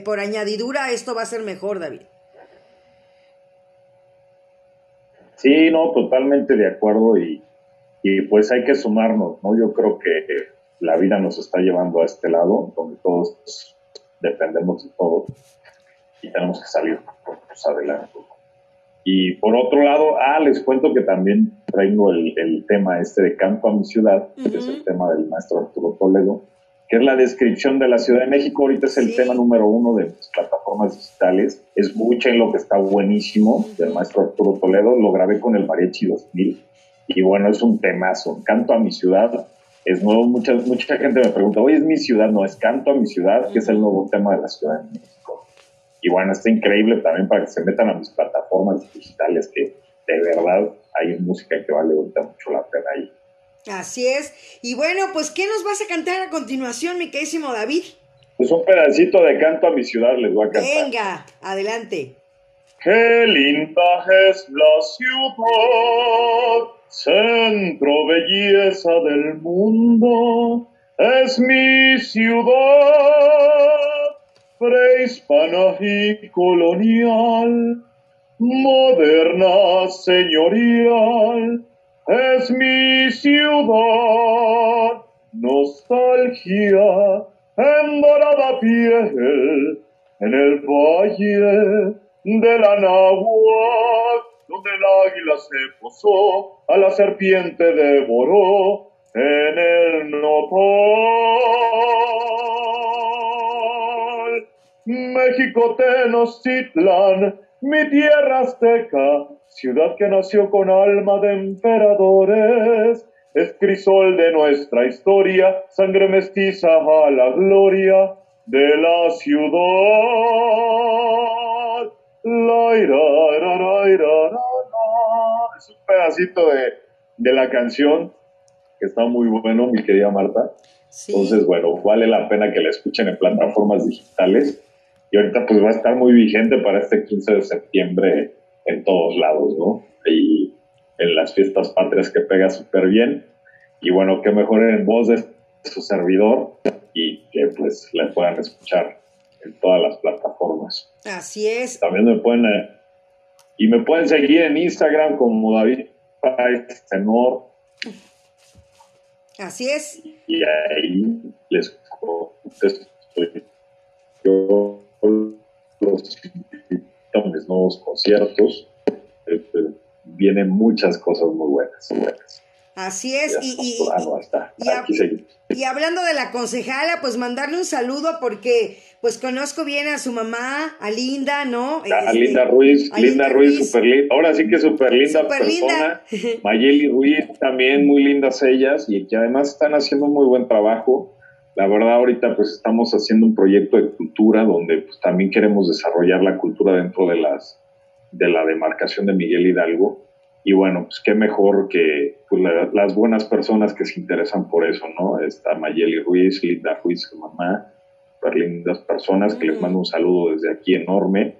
por añadidura, esto va a ser mejor, David. Sí, no, totalmente de acuerdo y, y pues hay que sumarnos, ¿no? Yo creo que la vida nos está llevando a este lado, donde todos dependemos de todos y tenemos que salir pues, adelante. Y por otro lado, ah, les cuento que también traigo el, el tema este de Canto a mi ciudad, que es el tema del maestro Arturo Toledo, que es la descripción de la Ciudad de México. Ahorita es el tema número uno de las plataformas digitales. Es en lo que está buenísimo del maestro Arturo Toledo. Lo grabé con el Mariachi 2000 Y bueno, es un temazo. Canto a mi ciudad. Es nuevo, mucha, mucha gente me pregunta, oye, es mi ciudad, no, es Canto a mi ciudad, que es el nuevo tema de la Ciudad de México. Y bueno, está increíble también para que se metan a mis plataformas digitales, que de verdad hay música que vale ahorita mucho la pena ahí. Así es. Y bueno, pues, ¿qué nos vas a cantar a continuación, mi querísimo David? Pues un pedacito de canto a mi ciudad les voy a cantar. Venga, adelante. Qué linda es la ciudad, centro belleza del mundo, es mi ciudad, prehispana y colonial, moderna señorial, es mi ciudad, nostalgia en dorada piel, en el valle de la Nahuatl, donde el águila se posó, a la serpiente devoró en el nopal. México Tenochtitlan, mi tierra azteca, ciudad que nació con alma de emperadores, es crisol de nuestra historia, sangre mestiza a la gloria de la ciudad. Es un pedacito de, de, la canción que está muy bueno, mi querida Marta. Entonces, bueno, vale la pena que la escuchen en plataformas digitales. Y ahorita pues va a estar muy vigente para este 15 de septiembre en todos lados, ¿no? Y en las fiestas patrias que pega súper bien. Y bueno, que mejor en voz de su servidor y que pues la puedan escuchar en todas las plataformas. Así es. También me pueden, eh, y me pueden seguir en Instagram como David Tenor. Así es. Y ahí les contesto. Yo los a nuevos conciertos. Este, vienen muchas cosas muy buenas. Muy buenas. Así es, y, y, y, y, hablando de la concejala, pues mandarle un saludo porque pues conozco bien a su mamá, a Linda, ¿no? A, este, Linda Ruiz, Linda, Ruiz, súper linda, ahora sí que súper linda persona. *laughs* Mayeli Ruiz también, muy lindas ellas, y que además están haciendo un muy buen trabajo. La verdad, ahorita pues estamos haciendo un proyecto de cultura donde pues también queremos desarrollar la cultura dentro de las de la demarcación de Miguel Hidalgo y bueno, pues qué mejor que pues, las buenas personas que se interesan por eso, ¿no? Está Mayeli Ruiz, Linda Ruiz, su mamá, lindas personas que les mando un saludo desde aquí enorme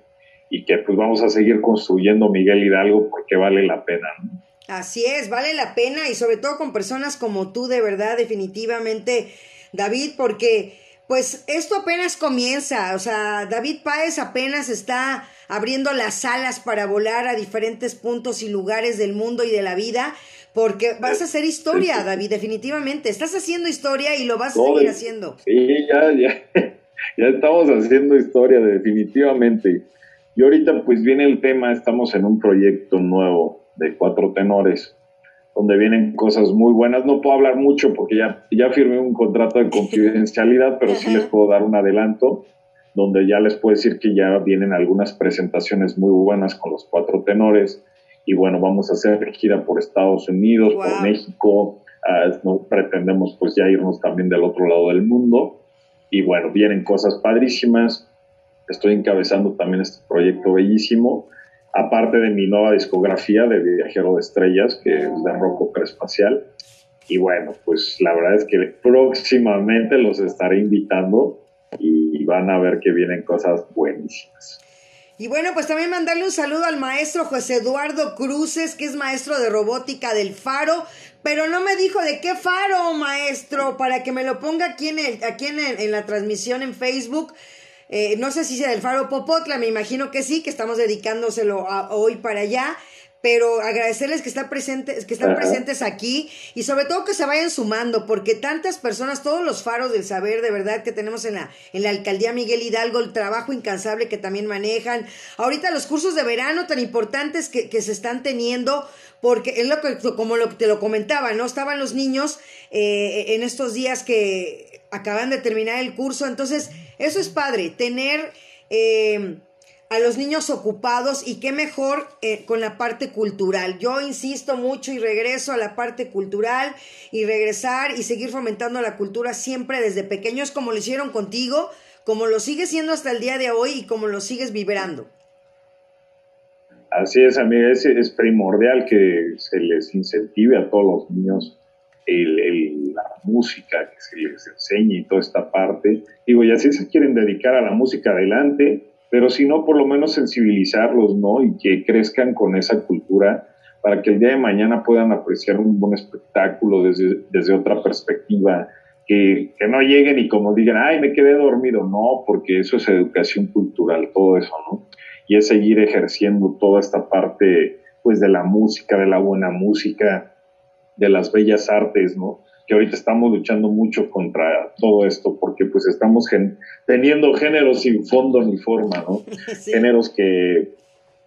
y que pues vamos a seguir construyendo Miguel Hidalgo porque vale la pena, ¿no? Así es, vale la pena y sobre todo con personas como tú, de verdad, definitivamente, David, porque pues esto apenas comienza, o sea, David Páez apenas está abriendo las alas para volar a diferentes puntos y lugares del mundo y de la vida, porque vas a hacer historia, David, definitivamente. Estás haciendo historia y lo vas a seguir haciendo. Sí, ya, ya, *laughs* ya estamos haciendo historia, definitivamente. Y ahorita pues viene el tema, estamos en un proyecto nuevo de cuatro tenores, donde vienen cosas muy buenas. No puedo hablar mucho porque ya, ya firmé un contrato de confidencialidad, pero sí les puedo dar un adelanto donde ya les puedo decir que ya vienen algunas presentaciones muy buenas con los cuatro tenores. Y bueno, vamos a hacer gira por Estados Unidos, por México. Ah, no pretendemos pues ya irnos también del otro lado del mundo. Y bueno, vienen cosas padrísimas. Estoy encabezando también este proyecto bellísimo. Aparte de mi nueva discografía de Viajero de Estrellas, que es de rock espacial. Y bueno, pues la verdad es que próximamente los estaré invitando y van a ver que vienen cosas buenísimas. Y bueno, pues también mandarle un saludo al maestro José Eduardo Cruces, que es maestro de robótica del Faro, pero no me dijo de qué Faro, maestro, para que me lo ponga aquí en, el, aquí en, la transmisión en Facebook. Eh, no sé si sea del Faro Popotla, me imagino que sí, que estamos dedicándoselo a, hoy para allá pero agradecerles que están presentes, que están presentes aquí y sobre todo que se vayan sumando, porque tantas personas, todos los faros del saber de verdad que tenemos en la, en la alcaldía Miguel Hidalgo, el trabajo incansable que también manejan, ahorita los cursos de verano tan importantes que, que se están teniendo, porque es lo que, como lo, te lo comentaba, ¿no? Estaban los niños eh, en estos días que acaban de terminar el curso, entonces eso es padre, tener... Eh, a los niños ocupados y qué mejor eh, con la parte cultural. Yo insisto mucho y regreso a la parte cultural y regresar y seguir fomentando la cultura siempre desde pequeños como lo hicieron contigo, como lo sigue siendo hasta el día de hoy y como lo sigues vibrando. Así es, amiga, es, es primordial que se les incentive a todos los niños el, música, que se les enseñe y toda esta parte. Digo, y así se quieren dedicar a la música adelante, pero si no, por lo menos sensibilizarlos, ¿no? Y que crezcan con esa cultura para que el día de mañana puedan apreciar un buen espectáculo desde, desde otra perspectiva, que, que, no lleguen y como digan, ay, me quedé dormido, no, porque eso es educación cultural, todo eso, ¿no? Y es seguir ejerciendo toda esta parte, pues, de la música, de la buena música, de las bellas artes, ¿no? Que ahorita estamos luchando mucho contra todo esto, porque pues estamos teniendo géneros sin fondo ni forma, ¿no? *laughs* Géneros que,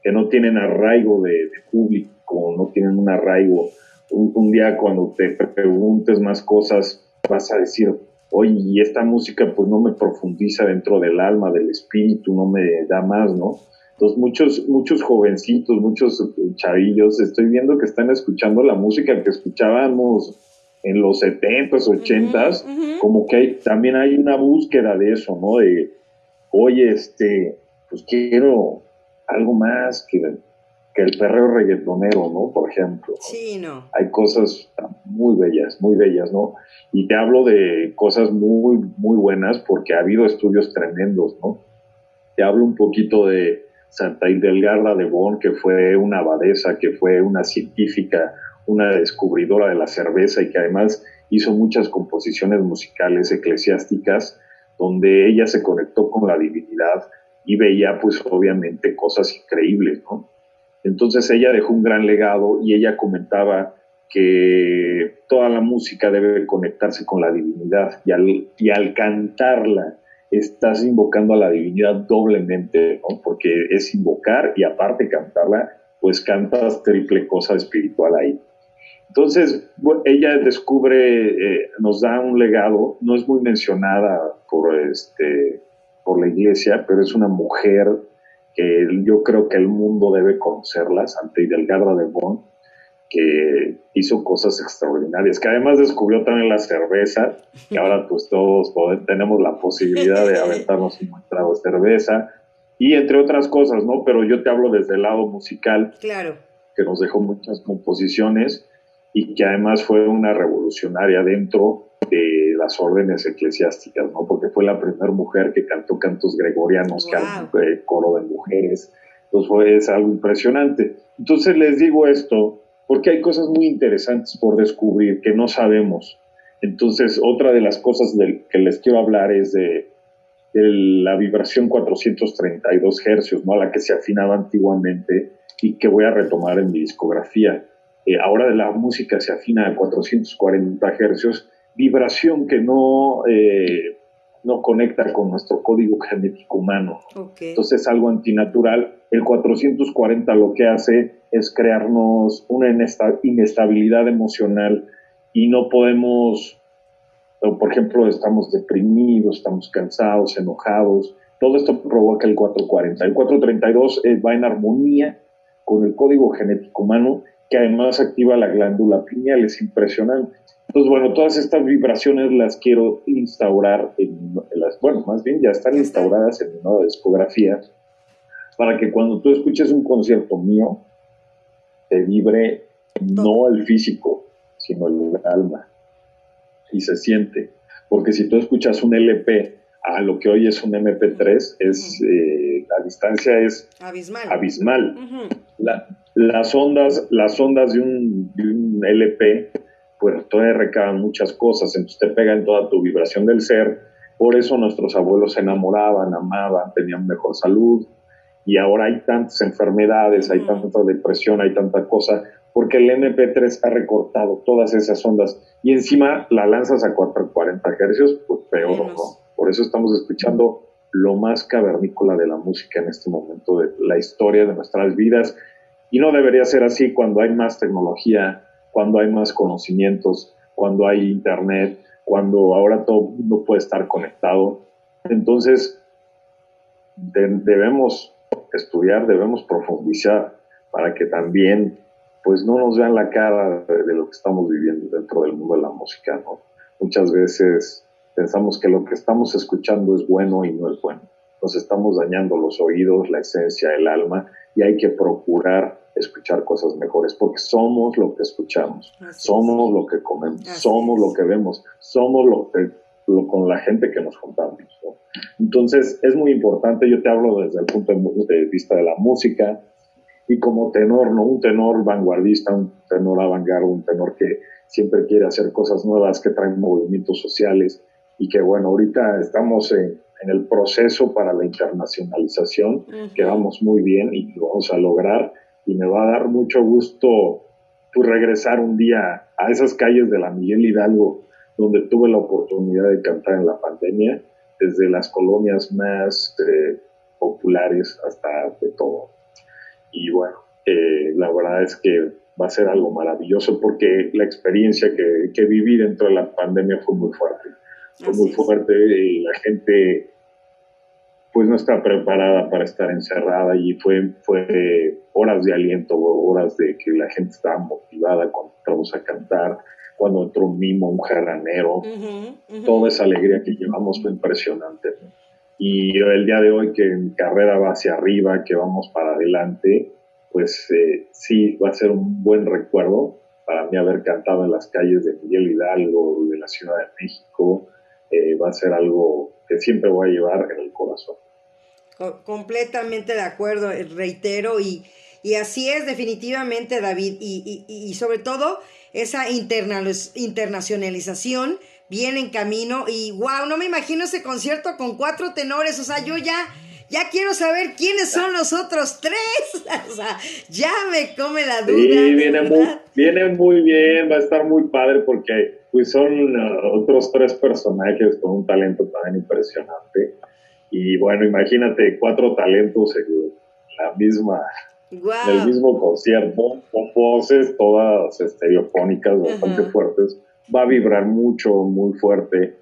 que, no tienen arraigo de, público, no tienen un arraigo. Un, día cuando te preguntes más cosas, vas a decir, oye, y esta música pues no me profundiza dentro del alma, del espíritu, no me da más, ¿no? Entonces muchos, muchos jovencitos, muchos chavillos, estoy viendo que están escuchando la música que escuchábamos en los 70s, 80s, como que hay, también hay una búsqueda de eso, ¿no? De, oye, este, pues quiero algo más que, que el perreo reggaetonero, ¿no? Por ejemplo. Sí, no. Hay cosas muy bellas, muy bellas, ¿no? Y te hablo de cosas muy, muy buenas porque ha habido estudios tremendos, ¿no? Te hablo un poquito de Santa Hildegarda de Bonn, que fue una abadesa, que fue una científica, una descubridora de la cerveza y que además hizo muchas composiciones musicales eclesiásticas donde ella se conectó con la divinidad y veía pues obviamente cosas increíbles, ¿no? Entonces ella dejó un gran legado y ella comentaba que toda la música debe conectarse con la divinidad y al, y al cantarla estás invocando a la divinidad doblemente, ¿no? porque es invocar y aparte cantarla, pues cantas triple cosa espiritual ahí. Entonces, ella descubre, eh, nos da un legado, no es muy mencionada por, este, por la iglesia, pero es una mujer que yo creo que el mundo debe conocerla, Santa Hidelgarda de Bonn, que hizo cosas extraordinarias, que además descubrió también la cerveza, que ahora *laughs* pues todos tenemos la posibilidad de aventarnos un trago de cerveza, y entre otras cosas, ¿no? Pero yo te hablo desde el lado musical, claro. que nos dejó muchas composiciones y que además fue una revolucionaria dentro de las órdenes eclesiásticas, ¿no? Porque fue la primera mujer que cantó cantos gregorianos, que eh, coro de mujeres, entonces fue es algo impresionante. Entonces les digo esto porque hay cosas muy interesantes por descubrir que no sabemos. Entonces, otra de las cosas que les quiero hablar es de, la vibración 432 hercios, ¿no? a la que se afinaba antiguamente y que voy a retomar en mi discografía. Eh, ahora de la música se afina a 440 hercios, vibración que no, eh, no conecta con nuestro código genético humano. Entonces es algo antinatural. El 440 lo que hace es crearnos una inestabilidad emocional y no podemos, por ejemplo, estamos deprimidos, estamos cansados, enojados. Todo esto provoca el 440. El 432 eh, va en armonía con el código genético humano que además activa la glándula pineal, es impresionante. Entonces, bueno, todas estas vibraciones las quiero instaurar en, las, bueno, más bien ya están instauradas en mi nueva discografía, para que cuando tú escuches un concierto mío, te vibre no el físico, sino el alma. Y se siente. Porque si tú escuchas un LP a lo que hoy es un MP3, es, eh, la distancia es abismal. abismal. las, ondas, las ondas de un, de un LP pues todavía recaban muchas cosas, entonces te pega en toda tu vibración del ser. Por eso nuestros abuelos se enamoraban, amaban, tenían mejor salud. Y ahora hay tantas enfermedades, hay tanta depresión, hay tanta cosa, porque el MP3 ha recortado todas esas ondas y encima la lanzas a 440 Hz, pues peor, ¿no? Por eso estamos escuchando lo más cavernícola de la música en este momento de la historia de nuestras vidas. Y no debería ser así cuando hay más tecnología, cuando hay más conocimientos, cuando hay internet, cuando ahora todo el mundo puede estar conectado. Entonces, debemos estudiar, debemos profundizar para que también pues no nos vean la cara de, lo que estamos viviendo dentro del mundo de la música. Muchas veces pensamos que lo que estamos escuchando es bueno y no es bueno. Nos estamos dañando los oídos, la esencia, el alma y hay que procurar escuchar cosas mejores porque somos lo que escuchamos, somos lo que comemos, somos lo que vemos, somos lo que con la gente que nos juntamos. Entonces es muy importante, yo te hablo desde el punto de vista de la música, y como tenor, ¿no? Un tenor vanguardista, un tenor avant un tenor que siempre quiere hacer cosas nuevas, que traen movimientos sociales y que bueno, ahorita estamos en, el proceso para la internacionalización, que vamos muy bien y lo vamos a lograr. Y me va a dar mucho gusto pues, regresar un día a esas calles de la Miguel Hidalgo, donde tuve la oportunidad de cantar en la pandemia, desde las colonias más eh, populares hasta de todo. Y bueno, eh, la verdad es que va a ser algo maravilloso porque la experiencia que, que viví dentro de la pandemia fue muy fuerte. Fue muy fuerte y la gente pues no está preparada para estar encerrada y fue, fue horas de aliento, horas de que la gente estaba motivada cuando entramos a cantar, cuando entró un mimo, un jarranero, toda esa alegría que llevamos fue impresionante. Y el día de hoy que mi carrera va hacia arriba, que vamos para adelante, pues eh, sí, va a ser un buen recuerdo para mí haber cantado en las calles de Miguel Hidalgo, de la Ciudad de México, eh, va a ser algo que siempre voy a llevar en el corazón. Completamente de acuerdo, eh, reitero, y, y así es definitivamente, David, y, y, y sobre todo esa internacionalización viene en camino y wow, no me imagino ese concierto con cuatro tenores, o sea, yo ya ya quiero saber quiénes son los otros tres. *laughs* o sea, ya me come la duda. Sí, viene muy, viene muy bien, va a estar muy padre porque pues son uh, otros tres personajes con un talento tan impresionante. Y bueno, imagínate cuatro talentos en la misma el mismo concierto, con voces todas estereofónicas bastante fuertes va a vibrar mucho, muy fuerte.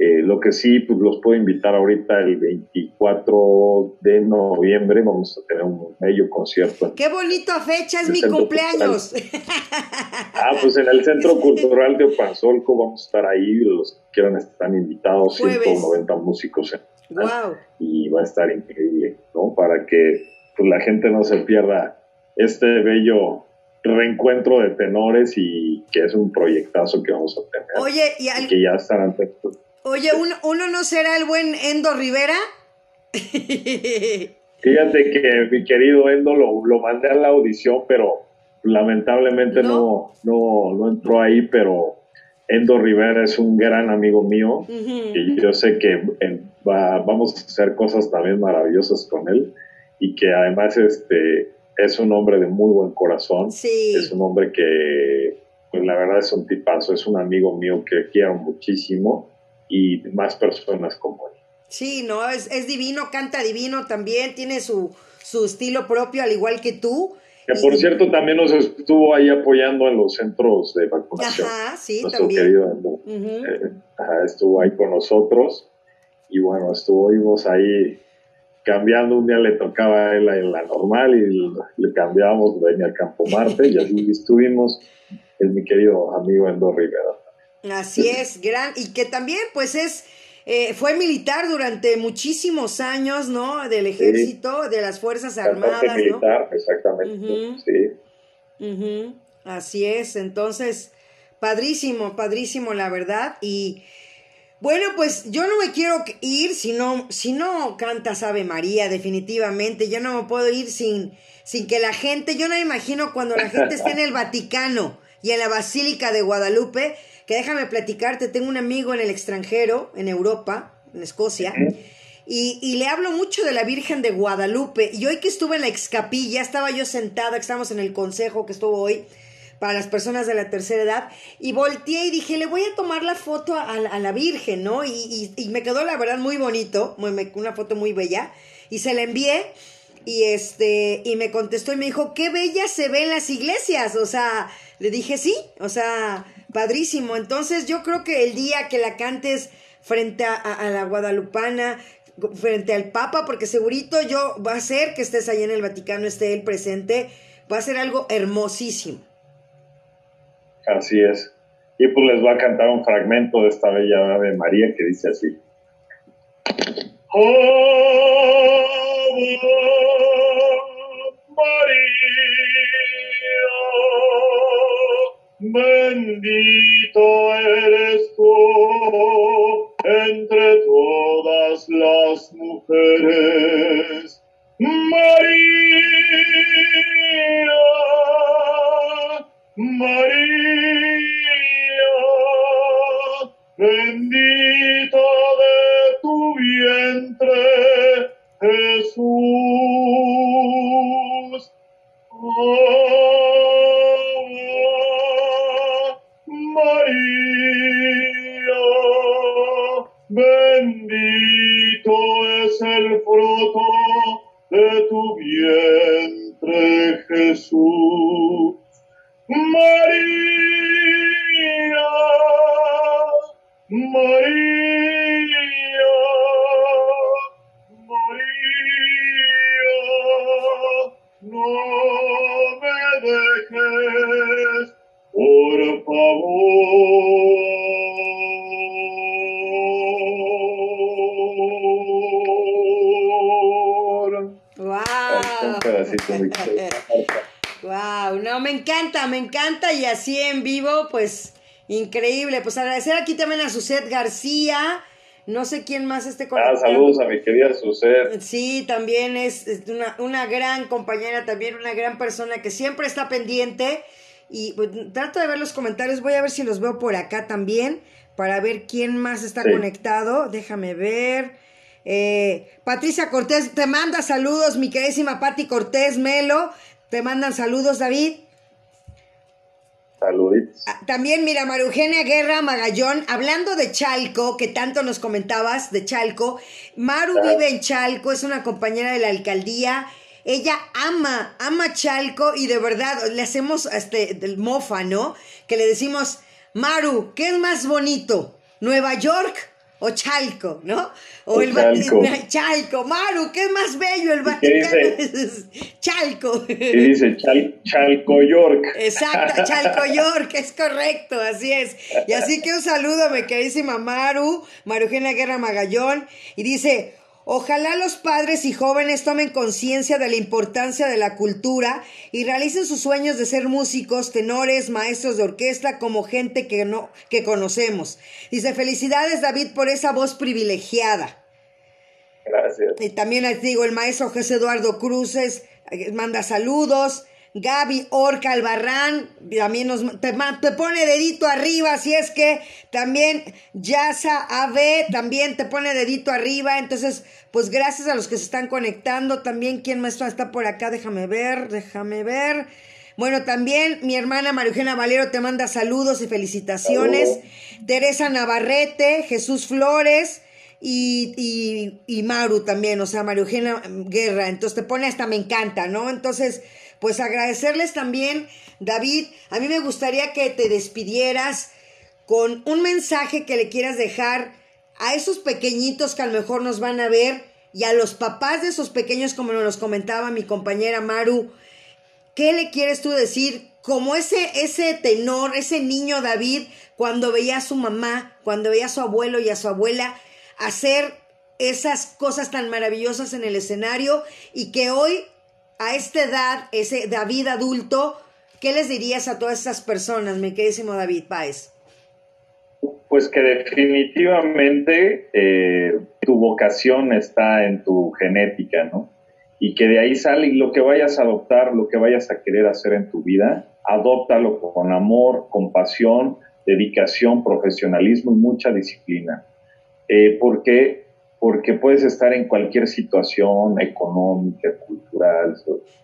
Eh, lo que sí, pues los puedo invitar ahorita el 24 de noviembre, vamos a tener un bello concierto. ¡Qué bonita fecha! Es mi cumpleaños. Ah, pues en el Centro *laughs* Cultural de Opanzolco vamos a estar ahí, los que quieran están invitados, 190 músicos. wow. Y va a estar increíble, ¿no? Para que pues, la gente no se pierda este bello reencuentro de tenores y que es un proyectazo que vamos a tener. Oye, y, que ya estarán. Oye, ¿uno, ¿uno no será el buen Endo Rivera? *laughs* Fíjate que mi querido Endo lo, lo mandé a la audición, pero lamentablemente no, no, no, entró ahí, pero Endo Rivera es un gran amigo mío y yo sé que va, vamos a hacer cosas también maravillosas con él y que además este es un hombre de muy buen corazón. Sí. Es un hombre que, pues la verdad es un tipazo, es un amigo mío que quiero muchísimo y más personas como él. Sí, no, es, es divino, canta divino también, tiene su, su estilo propio, al igual que tú. Que por cierto también nos estuvo ahí apoyando en los centros de vacunación. Ajá, sí, Nuestro querido eh, estuvo ahí con nosotros y bueno, estuvimos ahí cambiando, un día le tocaba a él en la normal y le cambiábamos, venía al Campo Marte y así *laughs* estuvimos, el mi querido amigo Endo Rivera. Así es, gran, y que también pues es, eh, fue militar durante muchísimos años, ¿no? Del ejército, de las Fuerzas Armadas. militar, exactamente, sí. Así es, entonces, padrísimo, padrísimo, la verdad, y bueno, pues yo no me quiero ir si no, si no cantas Ave María, definitivamente. Yo no me puedo ir sin, sin que la gente, yo no me imagino cuando la gente esté en el *laughs* Vaticano y en la Basílica de Guadalupe, que déjame platicarte, tengo un amigo en el extranjero, en Europa, en Escocia, y, y, le hablo mucho de la Virgen de Guadalupe. Y hoy que estuve en la excapilla, estaba yo sentada, que estamos en el consejo que estuvo hoy, para las personas de la tercera edad, y volteé y dije, le voy a tomar la foto a, la Virgen, ¿no? Y, y, me quedó la verdad muy bonito, una foto muy bella, y se la envié, y este, y me contestó y me dijo, qué bella se ve en las iglesias, o sea, le dije, sí, o sea, padrísimo, entonces yo creo que el día que la cantes frente a, a la guadalupana, frente al Papa, porque segurito yo va a ser que estés ahí en el Vaticano, esté él presente, va a ser algo hermosísimo. Así es. Y pues les va a cantar un fragmento de esta bella Ave María que dice así. Bendito eres tú entre todas las mujeres. María, María, bendito de tu vientre, Jesús. Tu vientre, Jesús. María, María, me encanta, me encanta y así en vivo, pues increíble. Pues agradecer aquí también a Suset García. No sé quién más esté con Ah, saludos a mi querida Suset. Sí, también es, una, una, gran compañera, también una gran persona que siempre está pendiente. Y pues, trato de ver los comentarios, voy a ver si los veo por acá también, para ver quién más está conectado. Déjame ver. Eh, Patricia Cortés te manda saludos, mi queridísima Pati Cortés Melo. Te mandan saludos, David. Ah, también, mira, María Eugenia Guerra Magallón, hablando de Chalco, que tanto nos comentabas de Chalco. Maru vive en Chalco, es una compañera de la alcaldía. Ella ama, ama Chalco y de verdad le hacemos este del mofa, ¿no? Que le decimos, Maru, ¿qué es más bonito? ¿Nueva York o Chalco, ¿no? O, el Chalco. Chalco, Maru, ¿qué más bello el Vaticano? Chalco. Y dice Chalco York. Exacto, Chalco York, es correcto, así es. Y así que un saludo, mi queridísima Maru, Maru Eugenia Guerra Magallón, y dice, Ojalá los padres y jóvenes tomen conciencia de la importancia de la cultura y realicen sus sueños de ser músicos, tenores, maestros de orquesta como gente que no que conocemos. Dice, "Felicidades David por esa voz privilegiada." Gracias. Y también les digo, el maestro José Eduardo Cruces eh, manda saludos. Gaby Orca Albarrán también nos te, te, pone dedito arriba, así es que también Yasa AB también te pone dedito arriba, entonces pues gracias a los que se están conectando, también quién más está por acá, déjame ver, déjame ver. Bueno, también mi hermana Marijena Valero te manda saludos y felicitaciones. Teresa Navarrete, Jesús Flores, y, y, Maru también, o sea, Marijena Guerra. Entonces te pone hasta me encanta, ¿no? Entonces, pues agradecerles también, David, a mí me gustaría que te despidieras con un mensaje que le quieras dejar a esos pequeñitos que a lo mejor nos van a ver y a los papás de esos pequeños, como nos comentaba mi compañera Maru, ¿qué le quieres tú decir? Como ese, ese tenor, ese niño David, cuando veía a su mamá, cuando veía a su abuelo y a su abuela hacer esas cosas tan maravillosas en el escenario y que hoy a esta edad, ese David adulto, ¿qué les dirías a todas esas personas, mi queridísimo David Páez? Pues que definitivamente eh, tu vocación está en tu genética, ¿no? Y que de ahí sale lo que vayas a adoptar, lo que vayas a querer hacer en tu vida, adóptalo con amor, compasión, dedicación, profesionalismo y mucha disciplina. Eh, porque porque puedes estar en cualquier situación económica, cultural,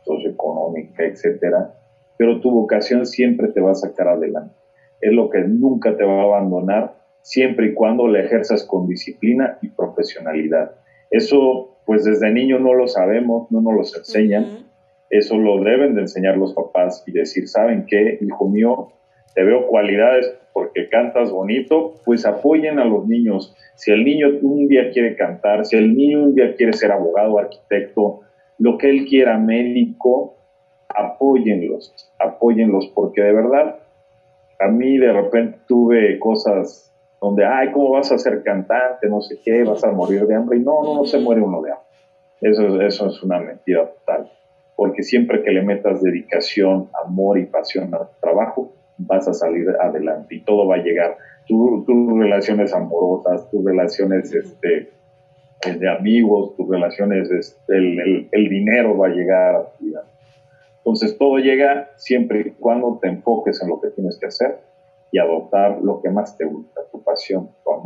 socioeconómica, etcétera, pero tu vocación siempre te va a sacar adelante. Es lo que nunca te va a abandonar, siempre y cuando la ejerzas con disciplina y profesionalidad. Eso, pues desde niño no lo sabemos, no nos lo enseñan. Eso lo deben de enseñar los papás y decir, ¿saben qué, hijo mío? Te veo cualidades porque cantas bonito, pues apoyen a los niños. Si el niño un día quiere cantar, si el niño un día quiere ser abogado, arquitecto, lo que él quiera, médico, apóyenlos, apóyenlos, porque de verdad, a mí de repente tuve cosas donde, ay, ¿cómo vas a ser cantante? No sé qué, vas a morir de hambre. Y no, no, no se muere uno de hambre. Eso, eso es una mentira total. Porque siempre que le metas dedicación, amor y pasión al trabajo, vas a salir adelante y todo va a llegar. tus relaciones amorosas, tus relaciones este, eh, de amigos, tus relaciones, este, el, el, dinero va a llegar. Entonces todo llega siempre y cuando te enfoques en lo que tienes que hacer y adoptar lo que más te gusta, tu pasión, tu amor.